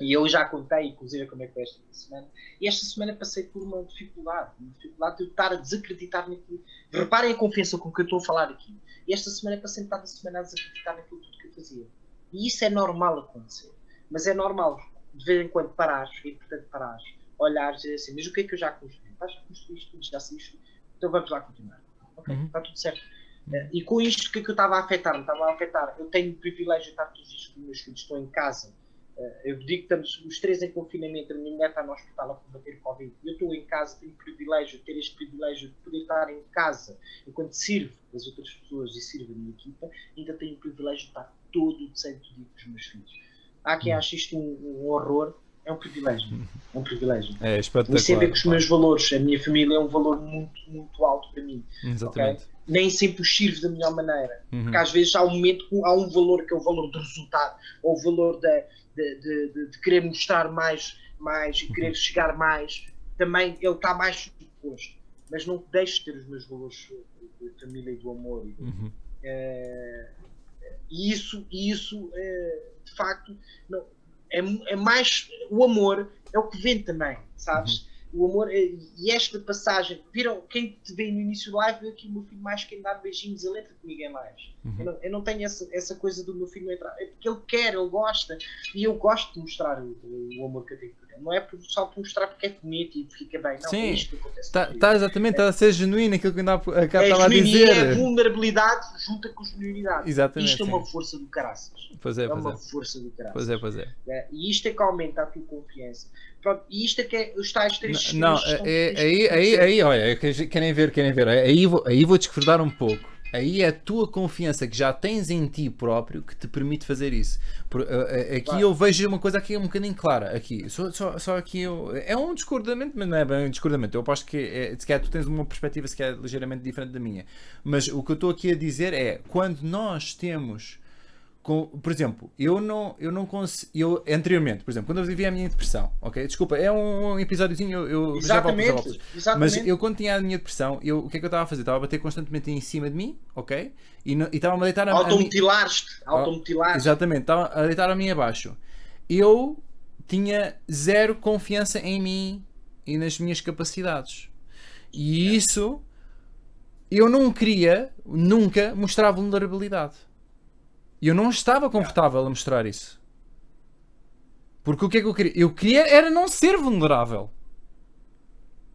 E eu já contei, inclusive, como é que foi esta semana. E esta semana passei por uma dificuldade. Uma dificuldade de eu estar a desacreditar naquilo. Reparem a confiança com que eu estou a falar aqui. E esta semana passei metade da semana a desacreditar naquilo tudo que eu fazia. E isso é normal acontecer. Mas é normal, de vez em quando, parares, é importante parares, olhares e dizer assim: mas o que é que eu já construí? Já construíste tudo, já sei isto. Então vamos lá continuar. Ok, uhum. está tudo certo. Uh, e com isto, o que é que eu estava a afetar? Me estava a afetar. Eu tenho o privilégio de estar todos os dias com os meus filhos, estou em casa eh, eu digo que estamos os três em confinamento, a minha mulher está no hospital a combater Covid. Eu estou em casa, tenho o privilégio, ter este privilégio de poder estar em casa enquanto sirvo as outras pessoas e sirvo a minha equipa, ainda tenho o privilégio de estar todo o santo dia com os meus filhos. Há quem hum. ache isto um, um horror, é um privilégio. É um privilégio. É espetacular. E sempre que os meus valores, a minha família é um valor muito, muito alto para mim. Exatamente. Okay? Nem sempre os sirvo da melhor maneira. Uhum. Porque às vezes há um momento, há um valor que é o valor do resultado, ou o valor da, de, de, de, querer mostrar mais, mais e querer uhum. chegar mais, também ele está mais disposto. Mas não deixe de ter os meus valores de família e do amor. Uhum. É, e isso, isso é, de facto, não, é, é mais. O amor é o que vem também, sabes? Uhum o amor é, e esta passagem, viram, quem te vê no início do live, aqui o meu filho mais quem dá beijinhos, ele entra comigo em lives. Uhum. Eu, não, eu, não, tenho essa, essa coisa do meu filho entrar, é porque ele quer, ele gosta, e eu gosto de mostrar o, o amor que eu tenho. Não é só por mostrar porque é bonito e fica bem, não, Sim. é. Está tá exatamente, está é, a ser genuíno aquilo que eu estava é a dizer. É vulnerabilidade junta com genuinidade. Exatamente. Isto é uma força do caraças. Pois é, é pois uma é. força do caraças. Pois é, pois é. é. E isto é que aumenta a tua confiança. Pronto, e isto é que é os tais três Não, não é, aí, aí, aí, olha, querem ver, querem ver. Aí vou, aí vou discordar um pouco. Aí é a tua confiança que já tens em ti próprio que te permite fazer isso. Por, uh, aqui claro. eu vejo uma coisa aqui um bocadinho clara. Aqui, só, só, só aqui eu, é um discordamento, mas não é bem um discordamento. Eu aposto que é, se calhar tu tens uma perspectiva se calhar ligeiramente diferente da minha. Mas o que eu estou aqui a dizer é quando nós temos com, por exemplo, eu não, eu não consigo. Eu, anteriormente, por exemplo, quando eu vivia a minha depressão, ok? Desculpa, é um episódiozinho, eu, exatamente, já volto, Mas eu, quando tinha a minha depressão, eu, o que é que eu estava a fazer? Estava a bater constantemente em cima de mim, ok? E estava-me a deitar a, Automutilaste, a automutilaste. Exatamente, estava a deitar a mim abaixo. Eu tinha zero confiança em mim e nas minhas capacidades. E isso eu não queria nunca mostrar vulnerabilidade. E eu não estava confortável a mostrar isso. Porque o que é que eu queria? Eu queria era não ser vulnerável.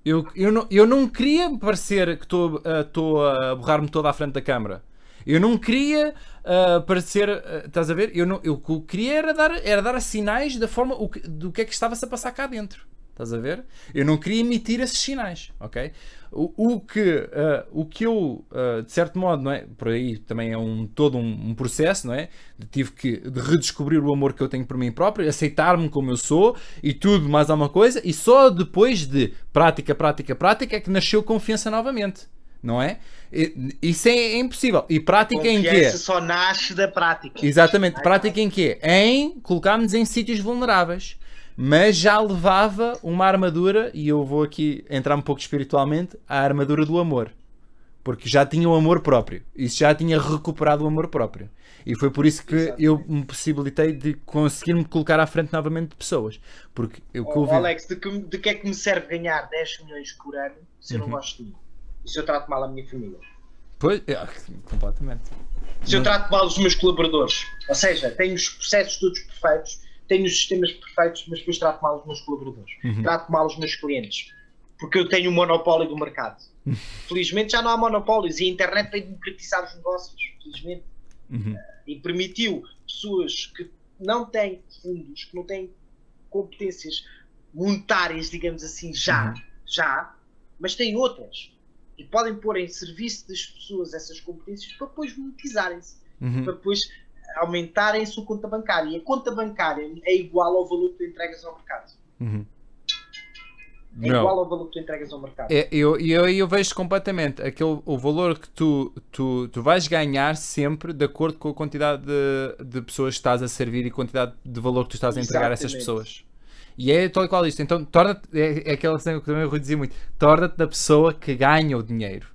Eu, eu, não, eu não queria parecer que estou uh, a borrar-me toda à frente da câmara. Eu não queria uh, parecer. Uh, estás a ver? Eu, não, eu, o que eu queria era dar, era dar sinais da forma o que, do que é que estava-se a passar cá dentro. Estás a ver? Eu não queria emitir esses sinais, ok? O, o que, uh, o que eu, uh, de certo modo, não é? Por aí também é um, todo um, um, processo, não é? Tive que de redescobrir o amor que eu tenho por mim próprio, aceitar-me como eu sou e tudo mais alguma coisa, e só depois de prática, prática, prática é que nasceu confiança novamente, não é? Isso é impossível. E prática confiança em quê? só nasce da prática. Exatamente. Prática em quê? Em colocar-nos em sítios vulneráveis mas já levava uma armadura, e eu vou aqui entrar um pouco espiritualmente, a armadura do amor. Porque já tinha o amor próprio. Isso já tinha recuperado o amor próprio. E foi por isso que Exatamente. eu me possibilitei de conseguir me colocar à frente novamente de pessoas. Porque eu oh, ouvi... Alex, de que, de que é que me serve ganhar 10 milhões por ano se eu não uhum. gosto de mim? E se eu trato mal a minha família? Pois, é, completamente. Se eu trato mal os meus colaboradores, ou seja, tenho os processos todos perfeitos, tenho os sistemas perfeitos, mas depois trato mal os meus colaboradores, uhum. trato mal os meus clientes, porque eu tenho o um monopólio do mercado. Uhum. Felizmente já não há monopólios e a internet tem democratizado os negócios, felizmente. Uhum. E permitiu pessoas que não têm fundos, que não têm competências monetárias, digamos assim, já, uhum. já, mas têm outras. E podem pôr em serviço das pessoas essas competências para depois monetizarem-se. Uhum. Para depois aumentarem a sua conta bancária. E a conta bancária é igual ao valor que tu entregas ao mercado. Uhum. É não. igual ao valor que tu entregas ao mercado. É, eu, eu, eu vejo completamente aquele, o valor que tu, tu, tu vais ganhar sempre de acordo com a quantidade de, de pessoas que estás a servir e a quantidade de valor que tu estás a entregar Exatamente. a essas pessoas. E é tal e qual isto. Então, torna é, é aquela cena que também eu vou dizer muito: torna-te da pessoa que ganha o dinheiro.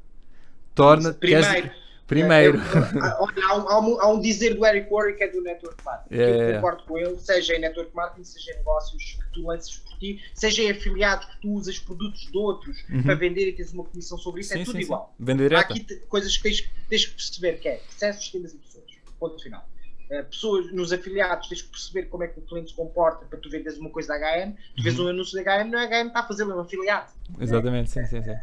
Torna-te. Primeiro, Primeiro. Olha, há, um, há, um, dizer do Eric Worre que é do Network Marketing. Yeah, eu concordo com ele, seja em Network Marketing, seja em negócios que tu lanças por ti, seja em afiliados que tu usas produtos de outros uhum. para vender e tens uma comissão sobre isso, é sim, é tudo sim, igual. Vender Há aqui coisas que tens, tens que perceber que é processos, sistemas e pessoas. Ponto final. Uh, pessoas nos afiliados tens que perceber como é que o cliente se comporta para tu venderes uma coisa da HM, tu vês uhum. um anúncio da HM, não é a HM está a fazer um afiliado. Exatamente, é? sim, sim, sim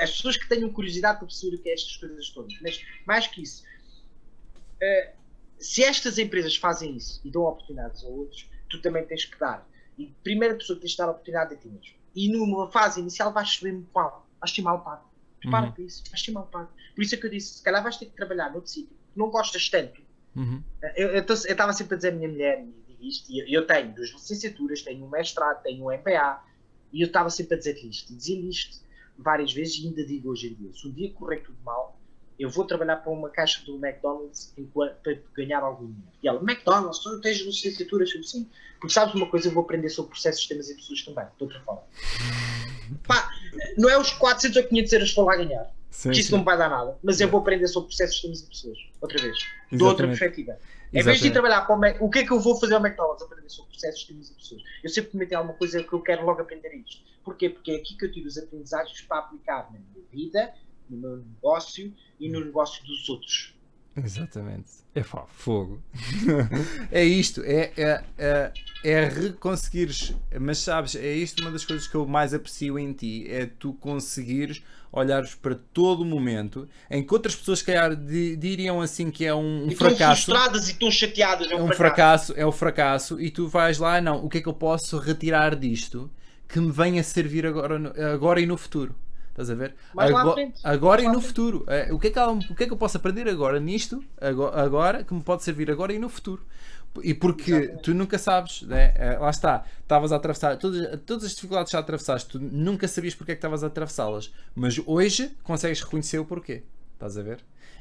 as pessoas que tenham curiosidade para perceber o que é estas coisas todas. Mas, mais que isso, uh, se estas empresas fazem isso e dão oportunidades a outros, tu também tens que dar. E a primeira pessoa que tens de dar a oportunidade é ti mesmo. E numa fase inicial vais receber muito mal. Vais ter mal pago. Prepara uhum. para isso. Vais ter mal pago. Por isso é que eu disse: se calhar vais ter que trabalhar noutro sítio não gostas tanto. Uhum. Eu estava sempre a dizer à minha mulher e isto, e eu, tenho duas licenciaturas, tenho um mestrado, tenho um MPA, e eu estava sempre a dizer isto. E dizia isto várias vezes e ainda digo hoje em dia: se um dia correr tudo mal, eu vou trabalhar para uma caixa do McDonald's para ganhar algum dinheiro. E ela, McDonald's, tu não tens licenciaturas? Eu, sim. Porque sabes uma coisa, eu vou aprender sobre processos, sistemas e pessoas também, de outra forma. Pá, não é os 400 ou 500 euros que vou lá ganhar. Sim, porque isso sim. não me vai dar nada. Mas eu vou aprender sobre processos, sistemas e pessoas. Outra vez. Exatamente. De outra perspectiva. Em vez de trabalhar para o que é que eu vou fazer ao McDonald's? Aprender sobre processos, sistemas e pessoas. Eu sempre comentei alguma coisa que eu quero logo aprender isto. Porquê? Porque é aqui que eu tiro os aprendizagens para aplicar na minha vida, no meu negócio e no negócio dos outros. Exatamente. É pá, fogo. é isto, é, é, é, é reconseguires, mas sabes, é isto uma das coisas que eu mais aprecio em ti, é tu conseguires olhares para todo o momento em que outras pessoas, calhar, diriam assim que é um, e fracasso. frustradas e estão chateadas. É um, é um fracasso. fracasso. É um fracasso, e tu vais lá, não, o que é que eu posso retirar disto que me venha servir agora, agora e no futuro? Estás a ver? Agora, agora e no futuro. É, o que, é que, o que é que eu posso aprender agora nisto, agora, agora, que me pode servir agora e no futuro? E porque Exatamente. tu nunca sabes, né? É, lá está, estavas a atravessar todas, todas as dificuldades que já atravessaste, tu nunca sabias porque é que estavas a atravessá-las, mas hoje consegues reconhecer o porquê. Estás a ver?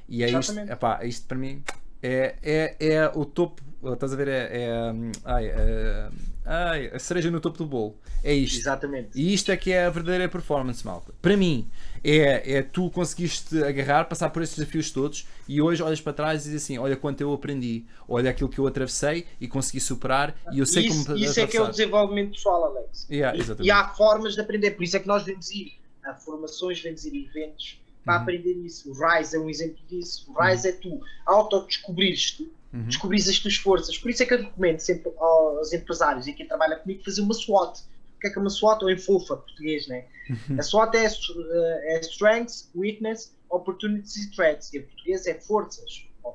E é Exatamente. isto, epá, isto para mim é, é, é o topo, estás a ver? É, é, ai, é, ai, a cereja no topo do bolo. É isto. Exatamente. E isto é que é a verdadeira performance, malta. Para mim, é, é tu conseguiste agarrar, passar por esses desafios todos e hoje olhas para trás e dizes assim: olha quanto eu aprendi, olha aquilo que eu atravessei e consegui superar e eu sei isso, como. Isso é que é o desenvolvimento pessoal, Alex. Yeah, e, e, há formas de aprender, por isso é que nós devemos ir a formações, devemos ir a eventos para uhum. aprender isso. O Rise é um exemplo disso. O Rise uhum. é tu autodescobrires-te, uhum. descobrires as tuas forças. Por isso é que eu recomendo sempre aos empresários e quem trabalha comigo fazer uma SWOT. Que é que é uma SWOT? Ou em fofa, português, né? Uhum. A SWOT é, é Strengths, Weakness, Opportunities e Threats. E em português é forças. Uh,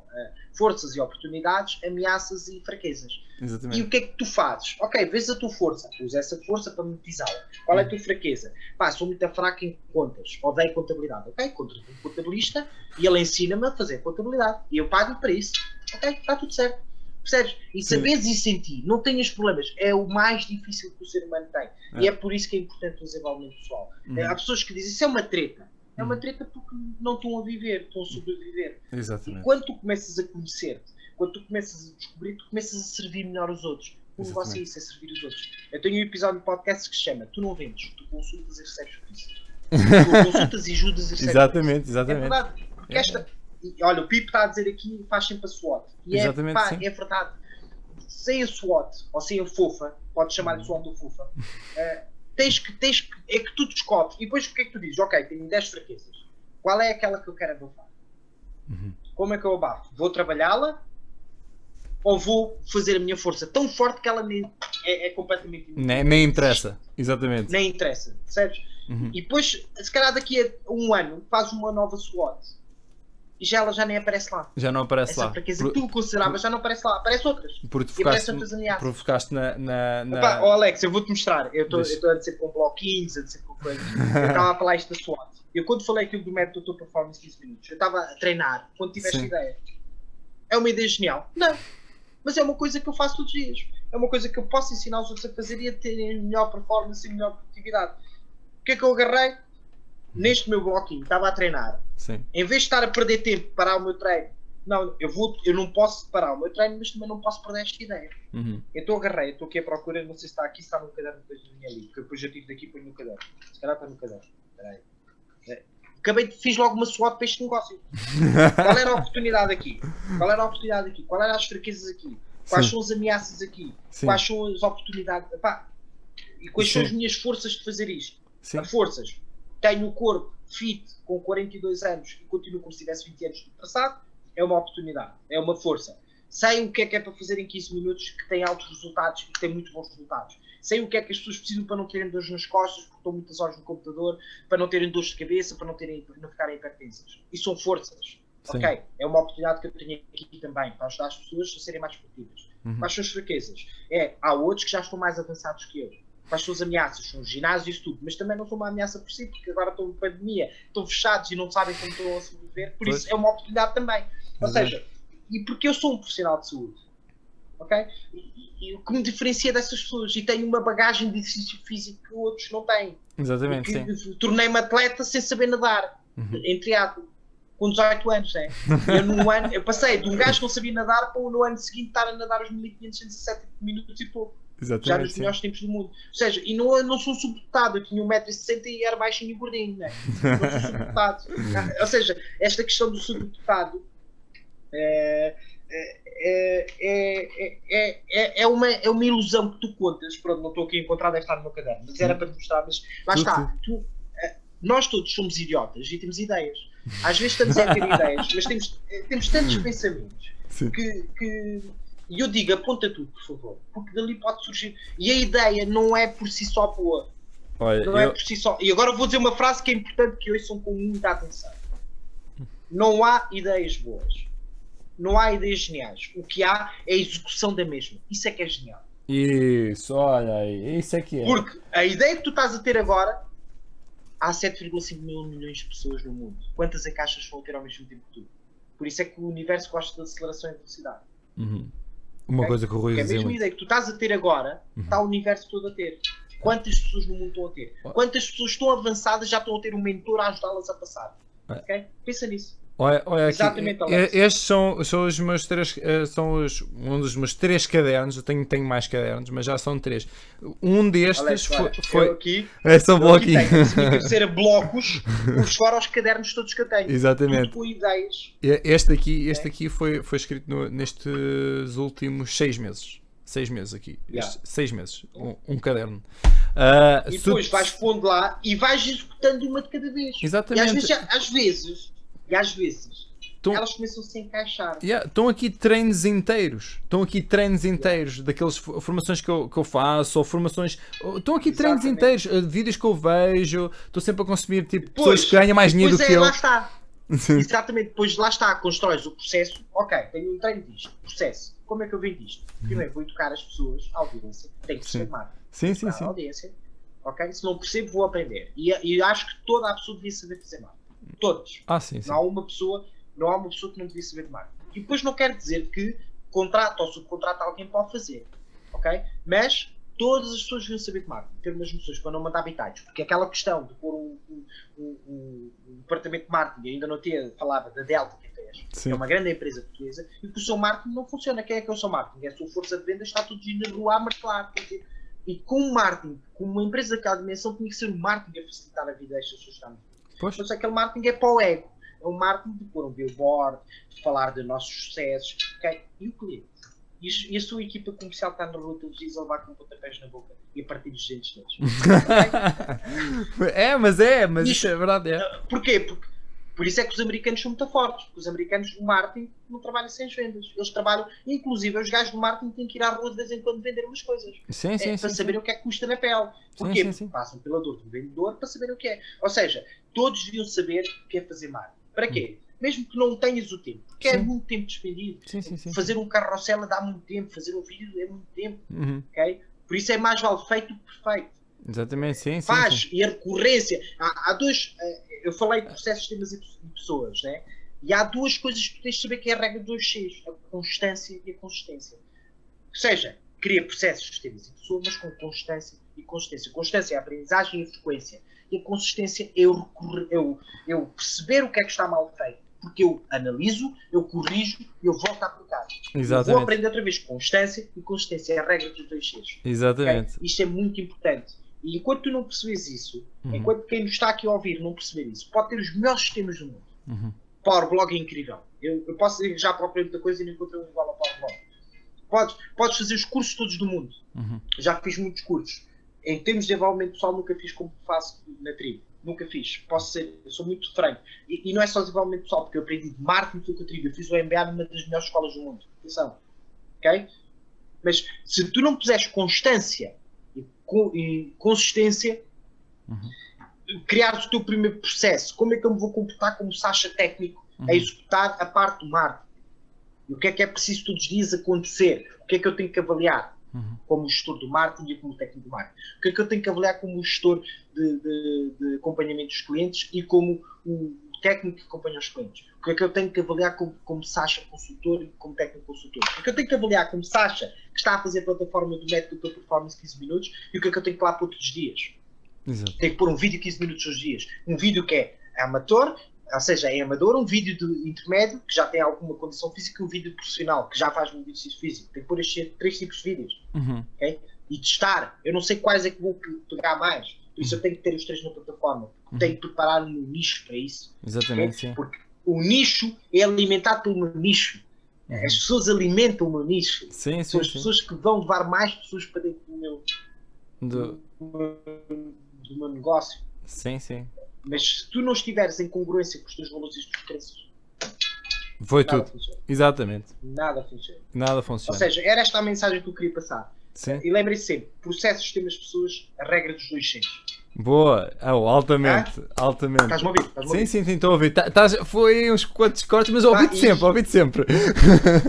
forças e oportunidades, ameaças e fraquezas. Exatamente. E o que é que tu fazes? Ok, vês a tua força, usa essa força para monetizá-la. Qual é a tua fraqueza? Pá, sou muito fraca em contas, odeio contabilidade. Ok, contrato um contabilista e ele ensina-me a fazer contabilidade. E eu pago para isso. Ok, está tudo certo. Percebes? E saberes isso em ti, não tenhas problemas, é o mais difícil que o ser humano tem. É. E é por isso que é importante o desenvolvimento pessoal. Uhum. Há pessoas que dizem isso é uma treta. É uma treta porque não estão a viver, estão a sobreviver. Exatamente. E quando tu começas a conhecer-te, quando tu começas a descobrir, tu começas a servir melhor os outros. O negócio é isso, é servir os outros. Eu tenho um episódio de podcast que se chama Tu não vendes, tu consultas e recebes por isso. Tu consultas e ajudas e recebes Exatamente, exatamente. É verdade. Porque é. Olha, o Pipo está a dizer aqui faz sempre a SWOT. E é, exatamente, pá, é verdade. Sem a SWOT, ou sem a FOFA, podes chamar de SWOT ou FOFA, uh, tens que, tens que, é que tu descobres. E depois o que é que tu dizes? Ok, tenho 10 fraquezas. Qual é aquela que eu quero abafar? Uhum. Como é que eu abafo? Vou trabalhá-la ou vou fazer a minha força tão forte que ela nem, é, é completamente nem, nem interessa, exatamente. Nem interessa, percebes? Uhum. E depois, se calhar daqui a um ano, faz uma nova SWOT já ela já nem aparece lá. Já não aparece Essa lá. fraqueza Por... que tu consideravas já não aparece lá, aparece outras. Porque tu focaste, outras ameaças. focaste na. na, na... Opa, oh Alex, eu vou-te mostrar. Eu estou a dizer com bloquinhos, a dizer com coisas. eu estava a falar isto da SWOT. Eu quando falei aquilo do método do performance 15 minutos, eu estava a treinar quando tiveste Sim. ideia. É uma ideia genial? Não. Mas é uma coisa que eu faço todos os dias. É uma coisa que eu posso ensinar os outros a fazer e a terem melhor performance e melhor produtividade. O que é que eu agarrei? Neste meu bloquinho, estava a treinar. Sim. Em vez de estar a perder tempo, parar o meu treino, não, eu, vou, eu não posso parar o meu treino, mas também não posso perder esta ideia. Uhum. Então agarrei, estou aqui à procura, não sei se está aqui, se está no caderno da minha ali, porque depois eu tive daqui e ponho no caderno. Se calhar está no caderno. Espera aí. É, acabei de fiz logo uma swap para este negócio. Qual era a oportunidade aqui? Qual era a oportunidade aqui? Qual eram as fraquezas aqui? Quais Sim. são as ameaças aqui? Sim. Quais são as oportunidades? Epá, e quais são Sim. as minhas forças de fazer isto? Sim. As forças. Tenho o corpo fit com 42 anos e continuo como se tivesse 20 anos do passado. É uma oportunidade. É uma força. Sei o que é que é para fazer em 15 minutos que tem altos resultados e que tem muito bons resultados. Sei o que é que as pessoas precisam para não terem dores nas costas, porque estão muitas horas no computador, para não terem dores de cabeça, para não, terem, para não ficarem hipertensas. E são forças. Sim. Ok? É uma oportunidade que eu tenho aqui também para ajudar as pessoas a serem mais produtivas. Uhum. Quais são as fraquezas? É, há outros que já estão mais avançados que eu. Quais são as ameaças? São os ginásios e tudo. Mas também não são uma ameaça por si, porque agora estão em pandemia, estão fechados e não sabem como estão a sobreviver. Por Pois. isso é uma oportunidade também. Ou Exato. seja, e porque eu sou um profissional de saúde, ok? E, o que me diferencia dessas pessoas e tenho uma bagagem de exercício físico que outros não têm. Exatamente, sim. Tornei-me atleta sem saber nadar, Uhum. entre triatlo, com 18 anos, né? Eu, no ano, eu passei de um gajo que não sabia nadar para o no ano seguinte estar a nadar os 1500 em 17 minutos e pouco, já Exatamente, nos sim. melhores tempos do mundo. Ou seja, e não, não sou subdotado, eu tinha 1,60m e era baixinho e gordinho, né? Não sou subdotado. Ou seja, esta questão do subdotado é, é, é, é, é, uma, é uma ilusão que tu contas. Pronto, não estou aqui a encontrar, deve estar no meu caderno, mas era para te mostrar. Mas lá está, tu, eh, nós todos somos idiotas e temos ideias. Às vezes estamos a ter ideias, mas temos, eh, temos tantos pensamentos que, que e eu digo, aponta tudo, por favor, porque dali pode surgir. E a ideia não é por si só boa, Olha, não é eu, por si só. E agora vou dizer uma frase que é importante que ouçam com muita atenção: não há ideias boas, não há ideias geniais. O que há é a execução da mesma. Isso é que é genial. Isso, olha aí, isso é que é. Porque a ideia que tu estás a ter agora, há 7,5 mil milhões de pessoas no mundo. Quantas é que achas que vão ter ao mesmo tempo que tu? Por isso é que o universo gosta de aceleração e velocidade. Uhum. Uma Ok? coisa que o Rui Porque a mesma muito. ideia que tu estás a ter agora, Uhum. está o universo todo a ter. Quantas pessoas no mundo estão a ter? Quantas pessoas estão avançadas já estão a ter um mentor a ajudá-las a passar? É. Ok? Pensa nisso. Olha, olha aqui, Exatamente, Alex. estes são, são os meus três, eh, são os, um dos meus três cadernos. Eu tenho, tenho mais cadernos, mas já são três. Um destes Alex, foi, olha, foi eu aqui, é só um bloquinho. tenho blocos, vou chegar aos cadernos todos que eu tenho. Exatamente. Tudo com ideias. Este aqui, este aqui foi, foi escrito no- nestes últimos seis meses. Seis meses aqui. Yeah. Seis meses. Um, um caderno. Ah, E depois vais pondo lá e vais executando uma de cada vez. Exatamente. E às vezes, às vezes, e às vezes, Então- elas começam a se encaixar. Yeah, estão aqui treinos inteiros. Estão aqui treinos inteiros daquelas fo- formações que eu, que eu faço, ou formações. Estão aqui treinos Exatamente. inteiros, eh, vídeos que eu vejo. Estou sempre a consumir tipo, Depois- pessoas que ganham mais dinheiro do Pois que é, eu. lá está. Exatamente, depois lá está, constróis o processo. Ok, tenho um treino disto, processo. Como é que eu venho disto? Primeiro vou educar as pessoas, a audiência, tem que perceber marketing. Sim, sim, sim. A audiência, ok? Se não percebo, vou aprender. E, e acho que toda a pessoa devia saber fazer marketing. Todas. Ah, sim, sim. Não há uma pessoa, não há uma pessoa que não devia saber de marketing. E depois não quer dizer que contrata ou subcontrata alguém para o fazer, ok? Mas todas as pessoas deviam saber de marketing, ter umas noções para não mandar habitats, porque aquela questão de pôr um, departamento de marketing, ainda não tinha falava da Delta que fez, Sim. que é uma grande empresa portuguesa, e que o seu marketing não funciona. Quem é que é o seu marketing? É a sua força de venda, está dia na rua a martelar. E com o marketing, com uma empresa daquela dimensão, tinha que ser o marketing a facilitar a vida destas pessoas que estão Pois. mas aquele marketing é para o ego. É um marketing de pôr um billboard, de falar de nossos sucessos. ok? E o cliente? E a- e a sua equipa comercial está na rua televisa a levar com pontapés na boca e a partir dos dentes deles. é, mas é, mas Isto- isso é verdade. É. Porquê? Porque, por isso é que os americanos são muito fortes. Porque os americanos, o marketing, não trabalham sem as vendas. Eles trabalham, inclusive, os gajos do marketing têm que ir à rua de vez em quando vender umas coisas. Sim, É, sim, para sim. saberem o que é que custa na pele. Porquê? sim, Porque sim. passam pela dor do vendedor para saberem o que é. Ou seja, todos deviam saber o que é fazer marketing. Para quê? Mesmo que não tenhas o tempo, porque é Sim. muito tempo despendido. Sim, sim, sim. Fazer um carrossel dá muito tempo, fazer um vídeo é muito tempo, Uhum. ok? Por isso é mais vale feito do que perfeito. Exatamente, sim, sim. Faz, sim. e a recorrência. Há, há dois. Eu falei de processos, sistemas e pessoas, né? E há duas coisas que tu tens de saber que é a regra dos Cs: a constância e a consistência. Ou seja, cria processos, sistemas e pessoas, mas com constância e consistência. Constância é a aprendizagem e a frequência. E a consistência é eu, eu, eu perceber o que é que está mal feito. Porque eu analiso, eu corrijo e eu volto a aplicar. Eu Vou Exatamente. aprender outra vez. Constância e consistência é a regra dos dois ok? Exatamente. Isto é muito importante. E enquanto tu não percebes isso, uhum. enquanto quem nos está aqui a ouvir não perceber isso, pode ter os melhores sistemas do mundo. Uhum. Powerblog é incrível. Eu, eu posso ir já procurei muita coisa e não encontrei um igual ao Powerblog. Podes, podes fazer os cursos todos do mundo. Uhum. Já fiz muitos cursos. Em termos de desenvolvimento pessoal, nunca fiz como faço na tribo. Nunca fiz. Posso ser, eu sou muito franco. E, e não é só desenvolvimento pessoal, porque eu aprendi de marketing com a tribo. Eu fiz o MBA numa das melhores escolas do mundo. Atenção. Ok? Mas se tu não puseres constância e consistência, uhum. criar o teu primeiro processo. Como é que eu me vou comportar como Sasha técnico uhum. a executar a parte do marketing? E o que é que é preciso todos os dias acontecer? O que é que eu tenho que avaliar? Uhum. Como gestor do marketing e como técnico do marketing. O que é que eu tenho que avaliar como gestor de, de, de acompanhamento dos clientes e como o técnico que acompanha os clientes? O que é que eu tenho que avaliar como, como Sasha consultor e como técnico consultor? O que é que eu tenho que avaliar como Sasha que está a fazer a plataforma do método para performance 15 minutos e o que é que eu tenho que lá pôr todos os dias? Exato. Tenho que pôr um vídeo 15 minutos os dias. Um vídeo que é amador, ou seja, é amador, um vídeo de intermédio que já tem alguma condição física e um vídeo profissional que já faz um exercício físico. Tem que pôr estes três tipos de vídeos. Uhum. Okay? E testar. Eu não sei quais é que vou pegar mais. Por isso eu tenho que ter os três na plataforma. Uhum. Tenho que preparar um nicho para isso. Exatamente, okay? Porque o nicho é alimentado pelo meu nicho. Uhum. As pessoas alimentam o meu nicho. Sim, sim, São as sim. pessoas que vão levar mais pessoas para dentro do meu, do... do meu negócio. Sim, sim. Mas se tu não estiveres em congruência com os teus valores e os teus crenças, foi tudo. Funciona. Exatamente. Nada funciona. Nada funciona. Ou seja, era esta a mensagem que eu queria passar. Sim. E lembrem-se sempre: processos, sistemas, pessoas, a regra dos dois centros. Boa, oh, altamente, ah? altamente. Estás-me a ouvir? Estás sim, sim, sim, estou a ouvir. Tá, tá, foi uns quantos cortes, mas ouvi-te ah, sempre, ouvi-te sempre.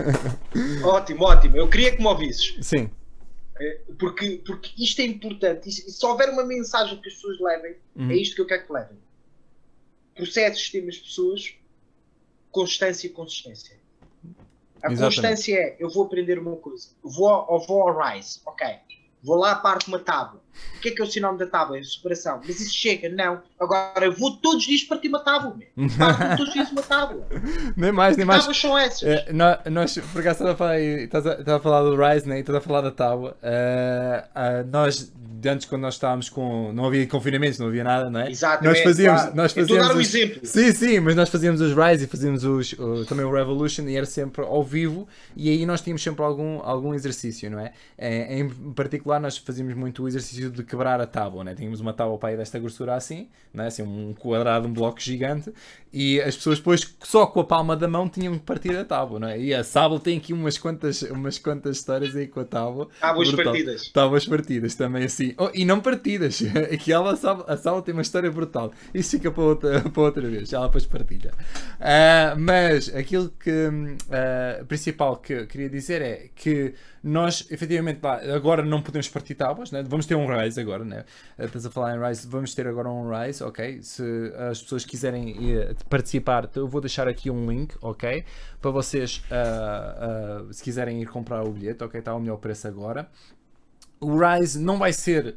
ótimo, ótimo. Eu queria que me ouvisses. Sim. É, porque, porque isto é importante. Se houver uma mensagem que as pessoas levem, uhum. é isto que eu quero que levem processos, sistemas, pessoas, constância e consistência. A Exatamente. constância é, eu vou aprender uma coisa, vou, ao, vou ao Rise, ok, vou lá parto uma tábua. O que é que é o sinónimo da tábua? É superação. Mas isso chega, não. Agora eu vou todos os dias partir uma tábua. Parto todos os dias uma tábua. nem mais, nem que mais. tábuas são essas? Uh, nós, nós, por acaso, estás a falar, estás a, estás a falar do Rise, né? estás a falar da tábua. Uh, uh, nós antes quando nós estávamos com. não havia confinamentos, não havia nada, não é? Exato, nós fazíamos. Claro. Nós fazíamos dar um os... exemplo. Sim, sim, mas nós fazíamos os Rise e fazíamos os, também o Revolution e era sempre ao vivo e aí nós tínhamos sempre algum, algum exercício, não é? é em particular, nós fazíamos muito o exercício de quebrar a tábua, não é? Tínhamos uma tábua para aí desta grossura assim, não é? Assim, um quadrado, um bloco gigante e as pessoas depois só com a palma da mão tinham que partir a tábua, não é? E a Sábado tem aqui umas quantas, umas quantas histórias aí com a tábua. Tábuas partidas. Tábuas partidas também assim. Oh, e não partidas. Aquela sala, a sala tem uma história brutal. Isso fica para outra, para outra vez. Ela depois partilha. Uh, mas aquilo que uh, principal que eu queria dizer é que nós, efetivamente, agora não podemos partir tábuas, né? vamos ter um Rise agora, né? estás a falar em Rise, vamos ter agora um Rise, ok? Se as pessoas quiserem uh, participar, eu vou deixar aqui um link, ok? Para vocês, uh, uh, se quiserem ir comprar o bilhete, ok? Está ao melhor preço agora. O Rise não vai ser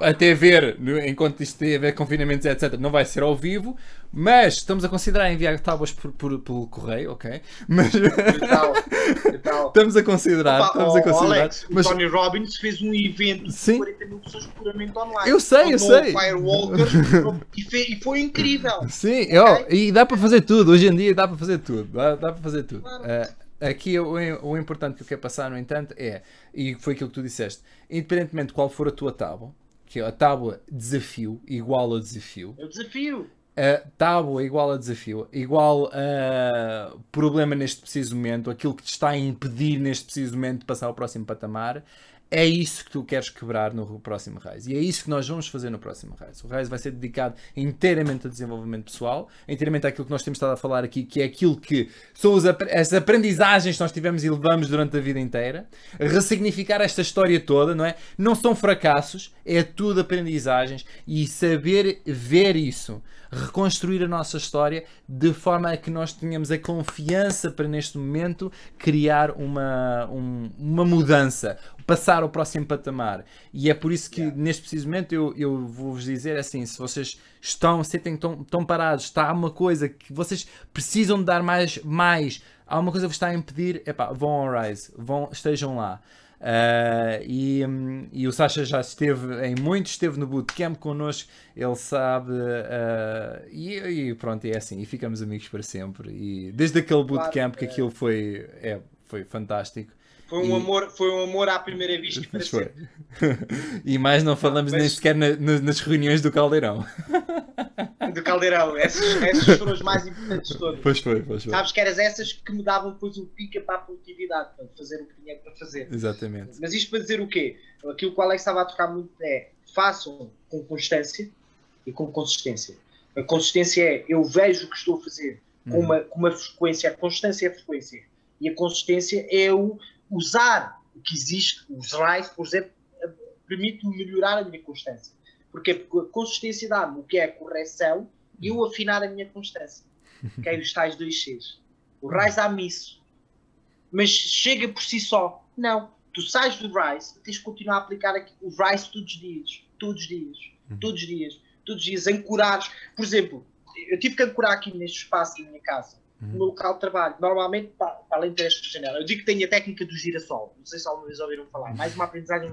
até ver, enquanto isto tem a ver confinamentos, etc., não vai ser ao vivo, mas estamos a considerar enviar tábuas por, por, pelo correio, ok? Mas estamos a considerar, Opa, estamos a considerar. Alex, mas... o Tony Robbins fez um evento Sim. de 40 mil pessoas puramente online. Eu sei, eu sei. e, fez, e foi incrível. Sim, okay? oh, e dá para fazer tudo, hoje em dia dá para fazer tudo, dá, dá para fazer tudo. Claro. Uh, Aqui o, o importante que eu quero passar, no entanto, é, e foi aquilo que tu disseste, independentemente de qual for a tua tábua, que é a tábua desafio igual a desafio. É o desafio. A tábua igual a desafio, igual a problema neste preciso momento, aquilo que te está a impedir neste preciso momento de passar ao próximo patamar, é isso que tu queres quebrar no próximo Rise. E é isso que nós vamos fazer no próximo Rise. O Rise vai ser dedicado inteiramente a desenvolvimento pessoal, inteiramente àquilo que nós temos estado a falar aqui, que é aquilo que são as aprendizagens que nós tivemos e levamos durante a vida inteira. Ressignificar esta história toda, não é? Não são fracassos, é tudo aprendizagens e saber ver isso reconstruir a nossa história de forma a que nós tenhamos a confiança para neste momento criar uma, um, uma mudança, passar ao próximo patamar. E é por isso que yeah. neste preciso momento eu, eu vou-vos dizer assim: se vocês estão, sentem tão, tão parados, está uma coisa que vocês precisam de dar mais, mais há uma coisa que vos está a impedir, epá, vão ao Rise, vão, estejam lá. Uh, e, um, e o Sasha já esteve em muitos, esteve no bootcamp connosco, ele sabe, uh, e, e, pronto, é assim, e ficamos amigos para sempre. E desde aquele bootcamp claro, que aquilo foi, é, foi fantástico. Foi um, e... amor, foi um amor à primeira vista. Para foi. e mais não falamos não, mas... nem sequer na, na, nas reuniões do Caldeirão. Do Caldeirão, essas, essas foram as mais importantes de todas. Pois foi, pois foi. Sabes que eras essas que me davam depois o pica para a produtividade, para fazer o que tinha para fazer. Exatamente. Mas isto para dizer o quê? Aquilo que o Alex estava a tocar muito é façam com constância e com consistência. A consistência é eu vejo o que estou a fazer com, uhum. uma, com uma frequência, a constância é a frequência. E a consistência é o usar o que existe, os RAIs, por exemplo, permite-me melhorar a minha constância. Porquê? Porque a consistência dá-me o que é a correção e eu afinar a minha constância. Que é os tais dois Cs. O RISE dá-me isso. Mas chega por si só. Não. Tu sais do RISE tens de continuar a aplicar aqui, o RISE todos os dias. Todos os dias. Uhum. Todos os dias. Todos os dias. Ancorares. Por exemplo, eu tive que ancorar aqui neste espaço da minha casa no meu local de trabalho. Normalmente, para, para além desta janela, eu digo que tenho a técnica do girassol. Não sei se alguma vez ouviram falar. Mais uma aprendizagem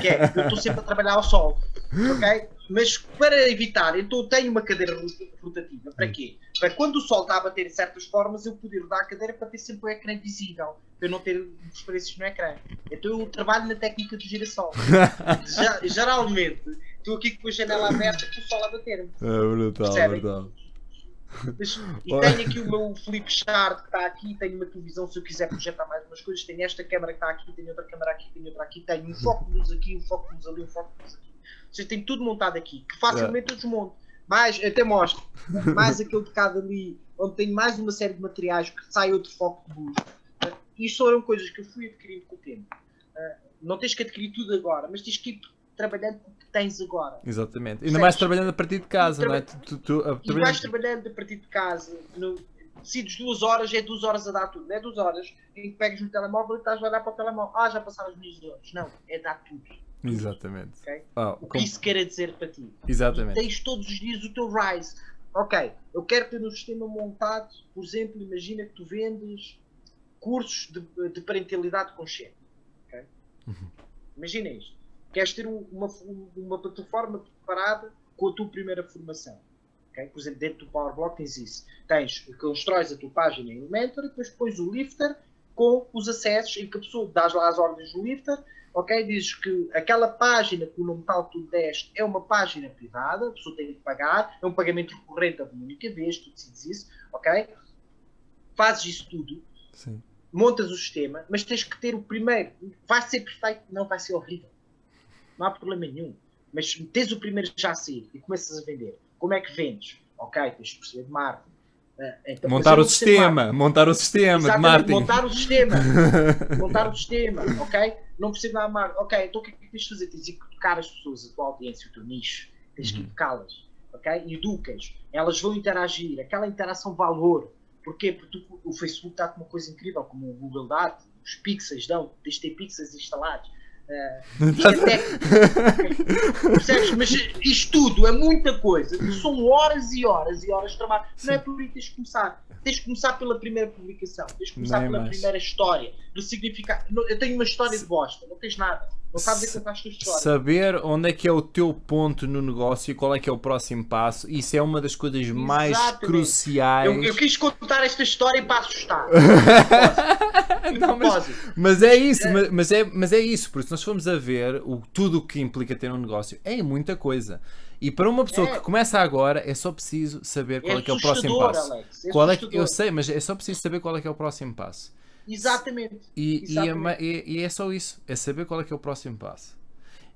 que é, eu estou sempre a trabalhar ao sol. Ok? Mas para evitar, então eu tenho uma cadeira rotativa. Para quê? Para quando o sol está a bater em certas formas, eu poder rodar a cadeira para ter sempre o ecrã visível. Para eu não ter diferenças no ecrã. Então eu trabalho na técnica do girassol. Geralmente, estou aqui com a janela aberta com o sol a bater-me. É brutal, Percebem? brutal. Mas, e tenho aqui o meu Flip Chart que está aqui, tenho uma televisão se eu quiser projetar mais umas coisas, tenho esta câmera que está aqui, tenho outra câmera aqui, tenho outra aqui, tenho um foco de luz aqui, um foco de luz ali, um foco de luz aqui. Ou seja, tenho tudo montado aqui, que facilmente eu desmonto. Mais, até mostro, mais aquele de cada ali, onde tenho mais uma série de materiais que sai outro foco de luz. Isto foram coisas que eu fui adquirindo com o tempo. Uh, não tens que adquirir tudo agora, mas tens que ir trabalhando com o que tens agora. Exatamente. Ainda mais trabalhando a partir de casa, não é? Tu, tu, tu, e vais trabalhando a partir de casa. No, decides duas horas, é duas horas a dar tudo. Não é duas horas em que pegas no telemóvel e estás a olhar para o telemóvel. Ah, já passaram as minhas horas. Não, é dar tudo. Exatamente. Okay? Oh, o que como... isso quer dizer para ti? Exatamente. E tens todos os dias o teu rise. Ok, eu quero ter um sistema montado, por exemplo, imagina que tu vendes cursos de, de parentalidade consciente. Okay? Uhum. Imagina isto queres ter uma, uma plataforma preparada com a tua primeira formação. Okay? Por exemplo, dentro do PowerBlock tens isso. Tens, constróis a tua página em Elementor e depois pões o lifter com os acessos em que a pessoa dás lá as ordens do lifter, ok? Dizes que aquela página que o nome tal que tu deste é uma página privada, a pessoa tem que pagar, é um pagamento recorrente a uma única vez, tu decides isso, ok? Fazes isso tudo, Sim. montas o sistema, mas tens que ter o primeiro. Vai ser perfeito? Não vai ser horrível não há problema nenhum. Mas tens o primeiro já a sair e começas a vender. Como é que vendes? Ok, tens de perceber de marketing. Uh, então, montar, o sistema, montar o sistema Exatamente. Montar o sistema. montar o sistema, ok? Não percebo nada de marketing. Ok, então o que é que tens de fazer? Tens de educar as pessoas, a tua audiência, o teu nicho. Tens que uhum. educá-las, ok? Educas. Elas vão interagir. Aquela interação valor. Porquê? Porque tu, o Facebook dá-te uma coisa incrível, como o Google dá os pixels dão, tens de ter pixels instalados. Uh, até, percebes? Mas isto tudo é muita coisa. São horas e horas e horas de trabalho. Não é por aí que tens de começar. Tens de começar pela primeira publicação. Tens de começar pela mais. primeira história. Do significado. Eu tenho uma história de bosta. Não tens nada. Não sabes contar. Saber onde é que é o teu ponto no negócio e qual é que é o próximo passo. Isso é uma das coisas Exatamente. mais cruciais. Eu, eu, quis contar esta história para assustar. não, mas, mas, é isso. É. Mas, é, mas é isso. Porque se nós formos a ver o, tudo o que implica ter um negócio, é muita coisa. E para uma pessoa é. que começa agora, é só preciso saber qual é, é que é o próximo passo. Alex, é qual é que, eu sei, mas é só preciso saber qual é que é o próximo passo. Exatamente. E, Exatamente. E, é, e, é, só isso, é saber qual é que é o próximo passo.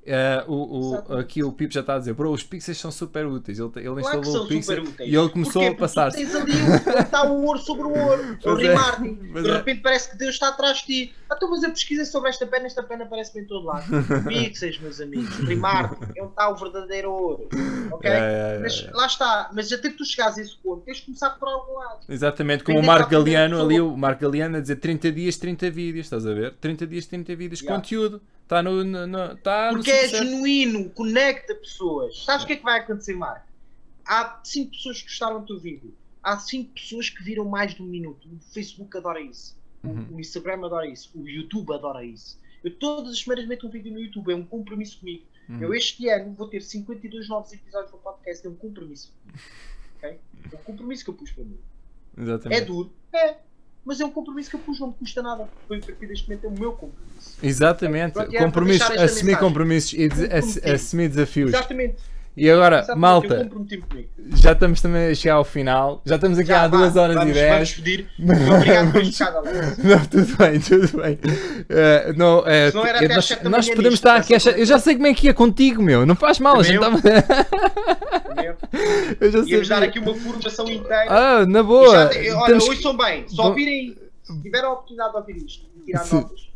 Uh, o, o, aqui o Pipo já está a dizer, bro, os pixels são super úteis. Ele, ele claro instalou o pixel e ele começou Porquê? a passar. Porque tens ali está o ouro sobre o ouro, o remarketing. De é. repente parece que Deus está atrás de ti. Ah, então, mas eu pesquisei sobre esta pena, esta pena aparece-me em todo lado. Pixels, meus amigos, remarketing, é onde está o verdadeiro ouro. Ok? É, é, é, mas lá está, mas até que tu chegares a esse ponto, tens de começar por algum lado. Exatamente, como o Marco Galeano ali, o Marco Galeano a dizer 30 dias, 30 vídeos, estás a ver? 30 dias, 30 vídeos, yeah. conteúdo. Está no, no, no, tá Porque é genuíno, conecta pessoas. Sabes o que é que vai acontecer, Marco? Há 5 pessoas que gostaram do teu vídeo. Há 5 pessoas que viram mais de um minuto. O Facebook adora isso. Uhum. O Instagram adora isso. O YouTube adora isso. Eu todas as semanas meto um vídeo no YouTube, é um compromisso comigo. Uhum. Eu este ano vou ter 52 novos episódios do podcast, é um compromisso. ok? É um compromisso que eu pus para mim. É Exatamente. duro? É. Mas é um compromisso que eu pus, não me custa nada. Foi a partir deste momento é o meu compromisso. Exatamente. Para Compromissos, assumir compromissos e assumir desafios. Exatamente. E agora, Exatamente, malta, já estamos também a chegar ao final. Já estamos aqui Já, há vá, 2 horas vamos, e 10. Vamos pedir. Obrigado por Alex. Não, tudo bem, tudo bem. Eh, não, Se não era eh, nós, nós podemos estar aqui. sete- Eu já sei como é que é contigo, meu. Não faz mal, a gente Também estava. Eu já Íamos dar aqui uma formação inteira. Ah, na boa. já- olha, Temos- ouçam bem, Vão- ouvirem, se tiveram a oportunidade de ouvir isto e tirar Sim. notas,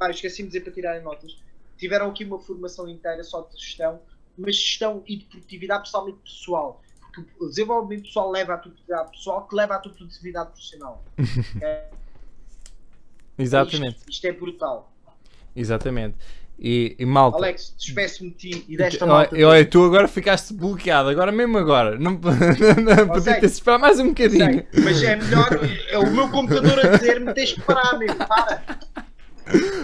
ah, esqueci-me de dizer para tirarem notas, tiveram aqui uma formação inteira só de gestão, mas gestão e de produtividade principalmente pessoal. Porque o desenvolvimento pessoal leva à produtividade pessoal, que leva à tua produtividade profissional. É, Exatamente, Isto, isto é brutal. exatamente. E, e malta. Alex, despeço-me de ti e desta Olha, malta. olha, tu agora ficaste bloqueado, agora mesmo agora. Não, não podia ter esperado mais um bocadinho. Sei, mas é melhor, é o meu computador a dizer-me tens que parar, meu, para.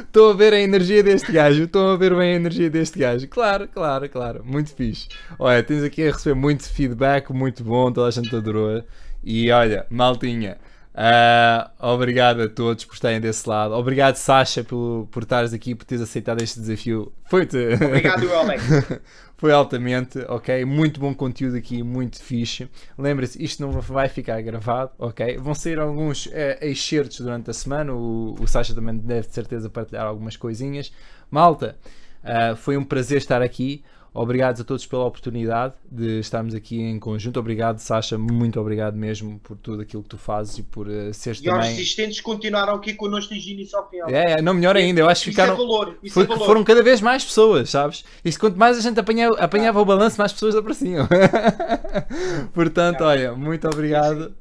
Estou a ver a energia deste gajo, estou a ver bem a energia deste gajo. Claro, claro, claro, muito fixe. Olha, tens aqui a receber muito feedback, muito bom, toda a gente adorou. E olha, maltinha, ah, obrigado a todos por estarem desse lado. Obrigado, Sasha, por, por estares aqui, por teres aceitado este desafio. Foi-te. Obrigado, Alex. Foi altamente, ok? Muito bom conteúdo aqui, muito fixe. Lembre-se, isto não vai ficar gravado, ok? Vão sair alguns eh, excertos durante a semana. O, o Sasha também deve de certeza partilhar algumas coisinhas. Malta, ah, foi um prazer estar aqui. Obrigado a todos pela oportunidade de estarmos aqui em conjunto. Obrigado, Sasha, muito obrigado mesmo por tudo aquilo que tu fazes e por uh, seres E também. assistentes continuaram aqui connosco desde o início ao final. É, é, não melhor ainda, eu acho que Isso ficaram. é valor. Isso é valor. foram cada vez mais pessoas, sabes? Isto quanto mais a gente apanhava, apanhava o balanço, mais pessoas apareciam. Portanto, olha, muito obrigado.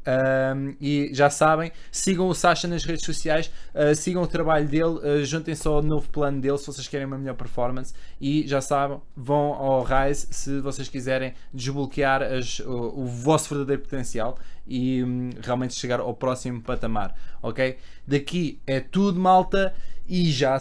Um, e já sabem, sigam o Sasha nas redes sociais, uh, sigam o trabalho dele, uh, juntem-se ao novo plano dele se vocês querem uma melhor performance. E já sabem, vão ao Rise se vocês quiserem desbloquear as- o, o vosso verdadeiro potencial e hum, realmente chegar ao próximo patamar, ok? Daqui é tudo, malta, e já